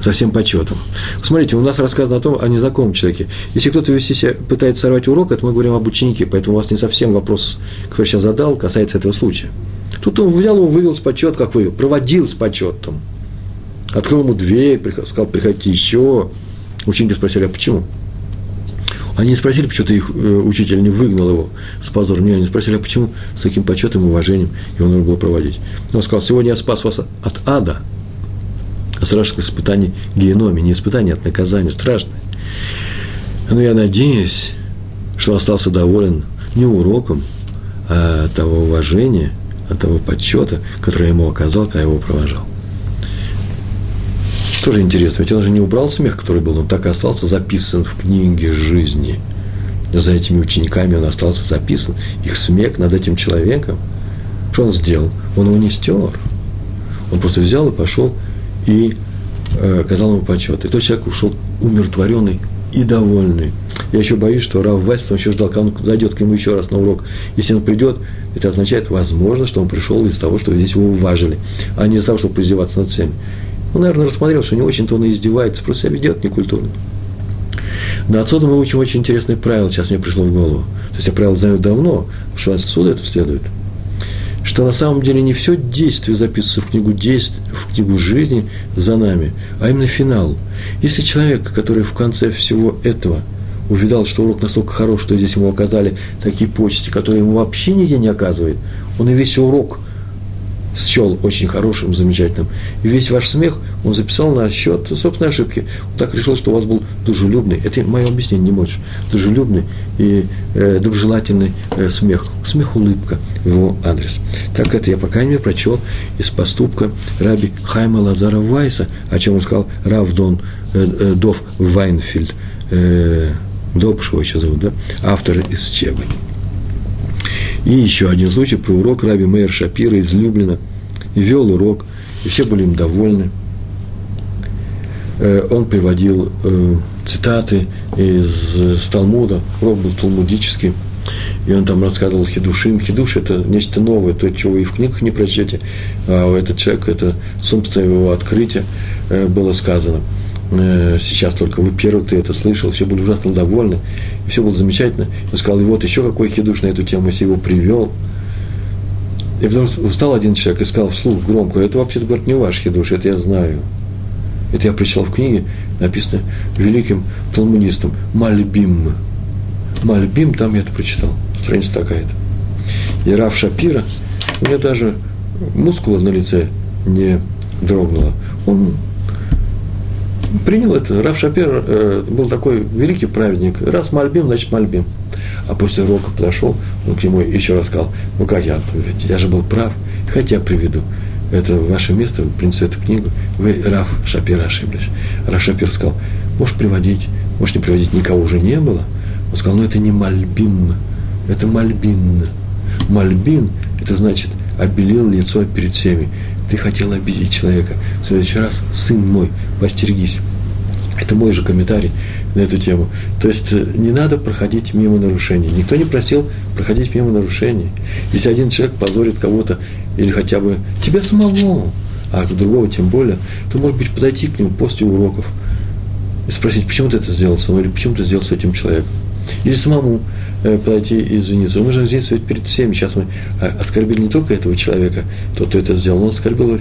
со всем почетом. Смотрите, у нас рассказано о том, о незнакомом человеке. Если кто-то вести себя, пытается сорвать урок, это мы говорим об ученике, поэтому у вас не совсем вопрос, который сейчас задал, касается этого случая. Тут он взял его, вывел с почет, как вы, проводил с почетом. Открыл ему дверь, сказал, приходите еще. Ученики спросили, а почему? Они не спросили, почему-то их э, учитель не выгнал его с позором. Не, они спросили, а почему с таким почетом и уважением его нужно было проводить. Он сказал, сегодня я спас вас от ада, от страшных испытаний геноме, не испытаний, а от наказания, страшное. Но я надеюсь, что остался доволен не уроком, а того уважения, от того почета, который я ему оказал, когда я его провожал. Тоже интересно, ведь он же не убрал смех, который был, он так и остался записан в книге жизни. За этими учениками он остался записан, их смех над этим человеком. Что он сделал? Он его не стер. Он просто взял и пошел и э, оказал ему почет. И тот человек ушел умиротворенный и довольный. Я еще боюсь, что Рав Вайс, он еще ждал, когда он зайдет к нему еще раз на урок. Если он придет, это означает, возможно, что он пришел из-за того, что здесь его уважили, а не из-за того, чтобы поиздеваться над всеми. Он, наверное, рассмотрел, что не очень-то он и издевается, просто себя ведет некультурно. Но отсюда мы учим очень интересное правило, сейчас мне пришло в голову. То есть я правило знаю давно, что отсюда это следует. Что на самом деле не все действие записывается в книгу, действий, в книгу жизни за нами, а именно финал. Если человек, который в конце всего этого – увидал, что урок настолько хорош, что здесь ему оказали такие почести, которые ему вообще нигде не оказывает, он и весь урок счел очень хорошим, замечательным. И весь ваш смех он записал на счет собственной ошибки. Он так решил, что у вас был дружелюбный, это мое объяснение, не можешь, дружелюбный и э, доброжелательный э, смех, смех-улыбка в его адрес. Так это я, по крайней мере, прочел из поступка раби Хайма Лазара Вайса, о чем он сказал Равдон э, э, Дов Вайнфельд, э, Добшего еще зовут, да, автор из Чебани. И еще один случай про урок Раби Мейер Шапира из Люблина. И вел урок, и все были им довольны. Э, он приводил э, цитаты из Талмуда, урок был талмудический, и он там рассказывал хидушим. Хидуш – это нечто новое, то, чего и в книгах не прочтете, а этот человек – это собственно его открытие э, было сказано – Э, сейчас только вы первый, кто это слышал, все были ужасно довольны, и все было замечательно. Он сказал, и вот еще какой хидуш на эту тему, если его привел. И потом встал один человек и сказал вслух громко, это вообще-то, говорит, не ваш хидуш, это я знаю. Это я прочитал в книге, написано великим талмудистом Мальбим. Мальбим, там я это прочитал, страница такая-то. И Раф Шапира, у меня даже мускула на лице не дрогнула. Он принял это. Раф Шапир э, был такой великий праведник. Раз Мальбим, значит Мальбим. А после урока подошел, он к нему еще раз сказал, ну как я, я же был прав, хотя приведу. Это ваше место, принесу эту книгу. Вы, Раф Шапир, ошиблись. Раф Шапир сказал, можешь приводить, можешь не приводить, никого уже не было. Он сказал, ну это не Мальбим, это Мальбин. Мальбин, это значит, обелил лицо перед всеми ты хотел обидеть человека. В следующий раз, сын мой, постерегись. Это мой же комментарий на эту тему. То есть э, не надо проходить мимо нарушений. Никто не просил проходить мимо нарушений. Если один человек позорит кого-то или хотя бы тебя самого, а другого тем более, то, может быть, подойти к нему после уроков и спросить, почему ты это сделал со мной, или почему ты сделал с этим человеком. Или самому э, подойти и извиниться. Мы же извиниться перед всеми. Сейчас мы а, оскорбили не только этого человека, тот, кто это сделал, но оскорбил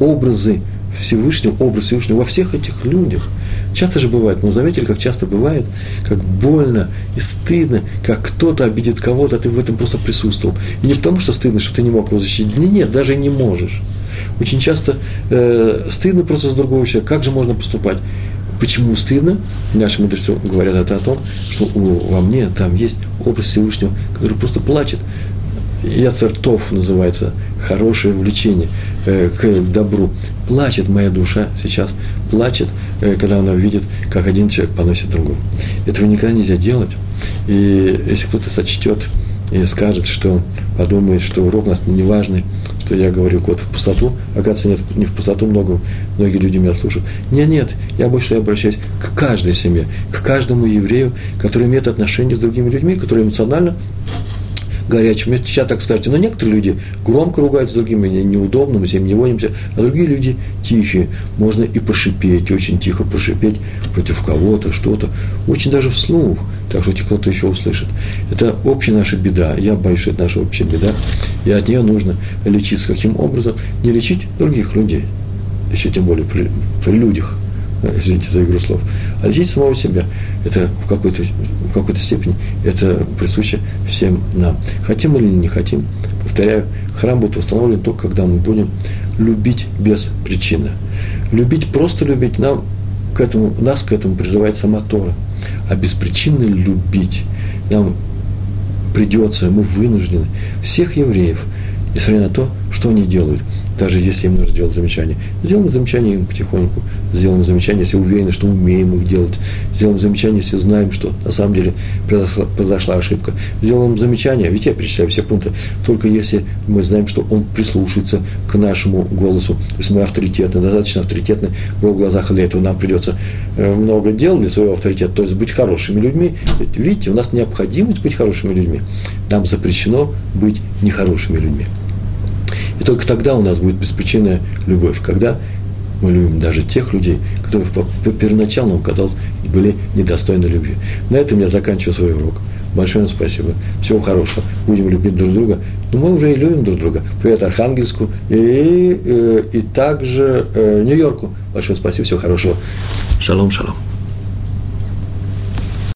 образы Всевышнего, образ Всевышнего во всех этих людях. Часто же бывает, мы заметили, как часто бывает, как больно и стыдно, как кто-то обидит кого-то, а ты в этом просто присутствовал. И не потому, что стыдно, что ты не мог его защитить. Нет, нет, даже не можешь. Очень часто э, стыдно просто с другого человека. Как же можно поступать? Почему стыдно? Наши мудрецы говорят это о том, что во мне там есть образ Всевышнего, который просто плачет. Яцертов называется, хорошее влечение э, к добру. Плачет моя душа сейчас, плачет, э, когда она видит, как один человек поносит другого. Этого никогда нельзя делать. И если кто-то сочтет и скажет, что подумает, что урок у нас неважный, что я говорю код в пустоту, оказывается, нет, не в пустоту много, многие люди меня слушают. Нет, нет, я больше обращаюсь к каждой семье, к каждому еврею, который имеет отношение с другими людьми, который эмоционально горячим. Сейчас так скажете, но некоторые люди громко ругаются с другими, неудобно, мы с ними не водимся, а другие люди тихие. Можно и пошипеть, очень тихо пошипеть против кого-то, что-то, очень даже вслух, так что кто-то еще услышит. Это общая наша беда. Я боюсь, что это наша общая беда, и от нее нужно лечиться. Каким образом? Не лечить других людей, еще тем более при, при людях – извините за игру слов, а лечить самого себя. Это в какой-то, в какой-то степени это присуще всем нам. Хотим или не хотим, повторяю, храм будет восстановлен только когда мы будем любить без причины. Любить, просто любить, нам к этому, нас к этому призывает сама Тора. А беспричинно любить нам придется, мы вынуждены всех евреев, несмотря на то, что они делают – даже если им нужно делать замечания. Сделаем замечания им потихоньку, сделаем замечания, если уверены, что умеем их делать, сделаем замечания, если знаем, что на самом деле произошла, произошла ошибка, сделаем замечания, ведь я перечисляю все пункты, только если мы знаем, что он прислушается к нашему голосу, если мы авторитетны, достаточно авторитетны в его глазах, для этого нам придется э, много делать для своего авторитета, то есть быть хорошими людьми. Видите, у нас необходимость быть хорошими людьми. Нам запрещено быть нехорошими людьми. И только тогда у нас будет беспричинная любовь, когда мы любим даже тех людей, которые по, нам казалось были недостойны любви. На этом я заканчиваю свой урок. Большое вам спасибо. Всего хорошего. Будем любить друг друга. Но мы уже и любим друг друга. Привет Архангельску и, и, э, и также э, Нью-Йорку. Большое спасибо. Всего хорошего. Шалом, шалом.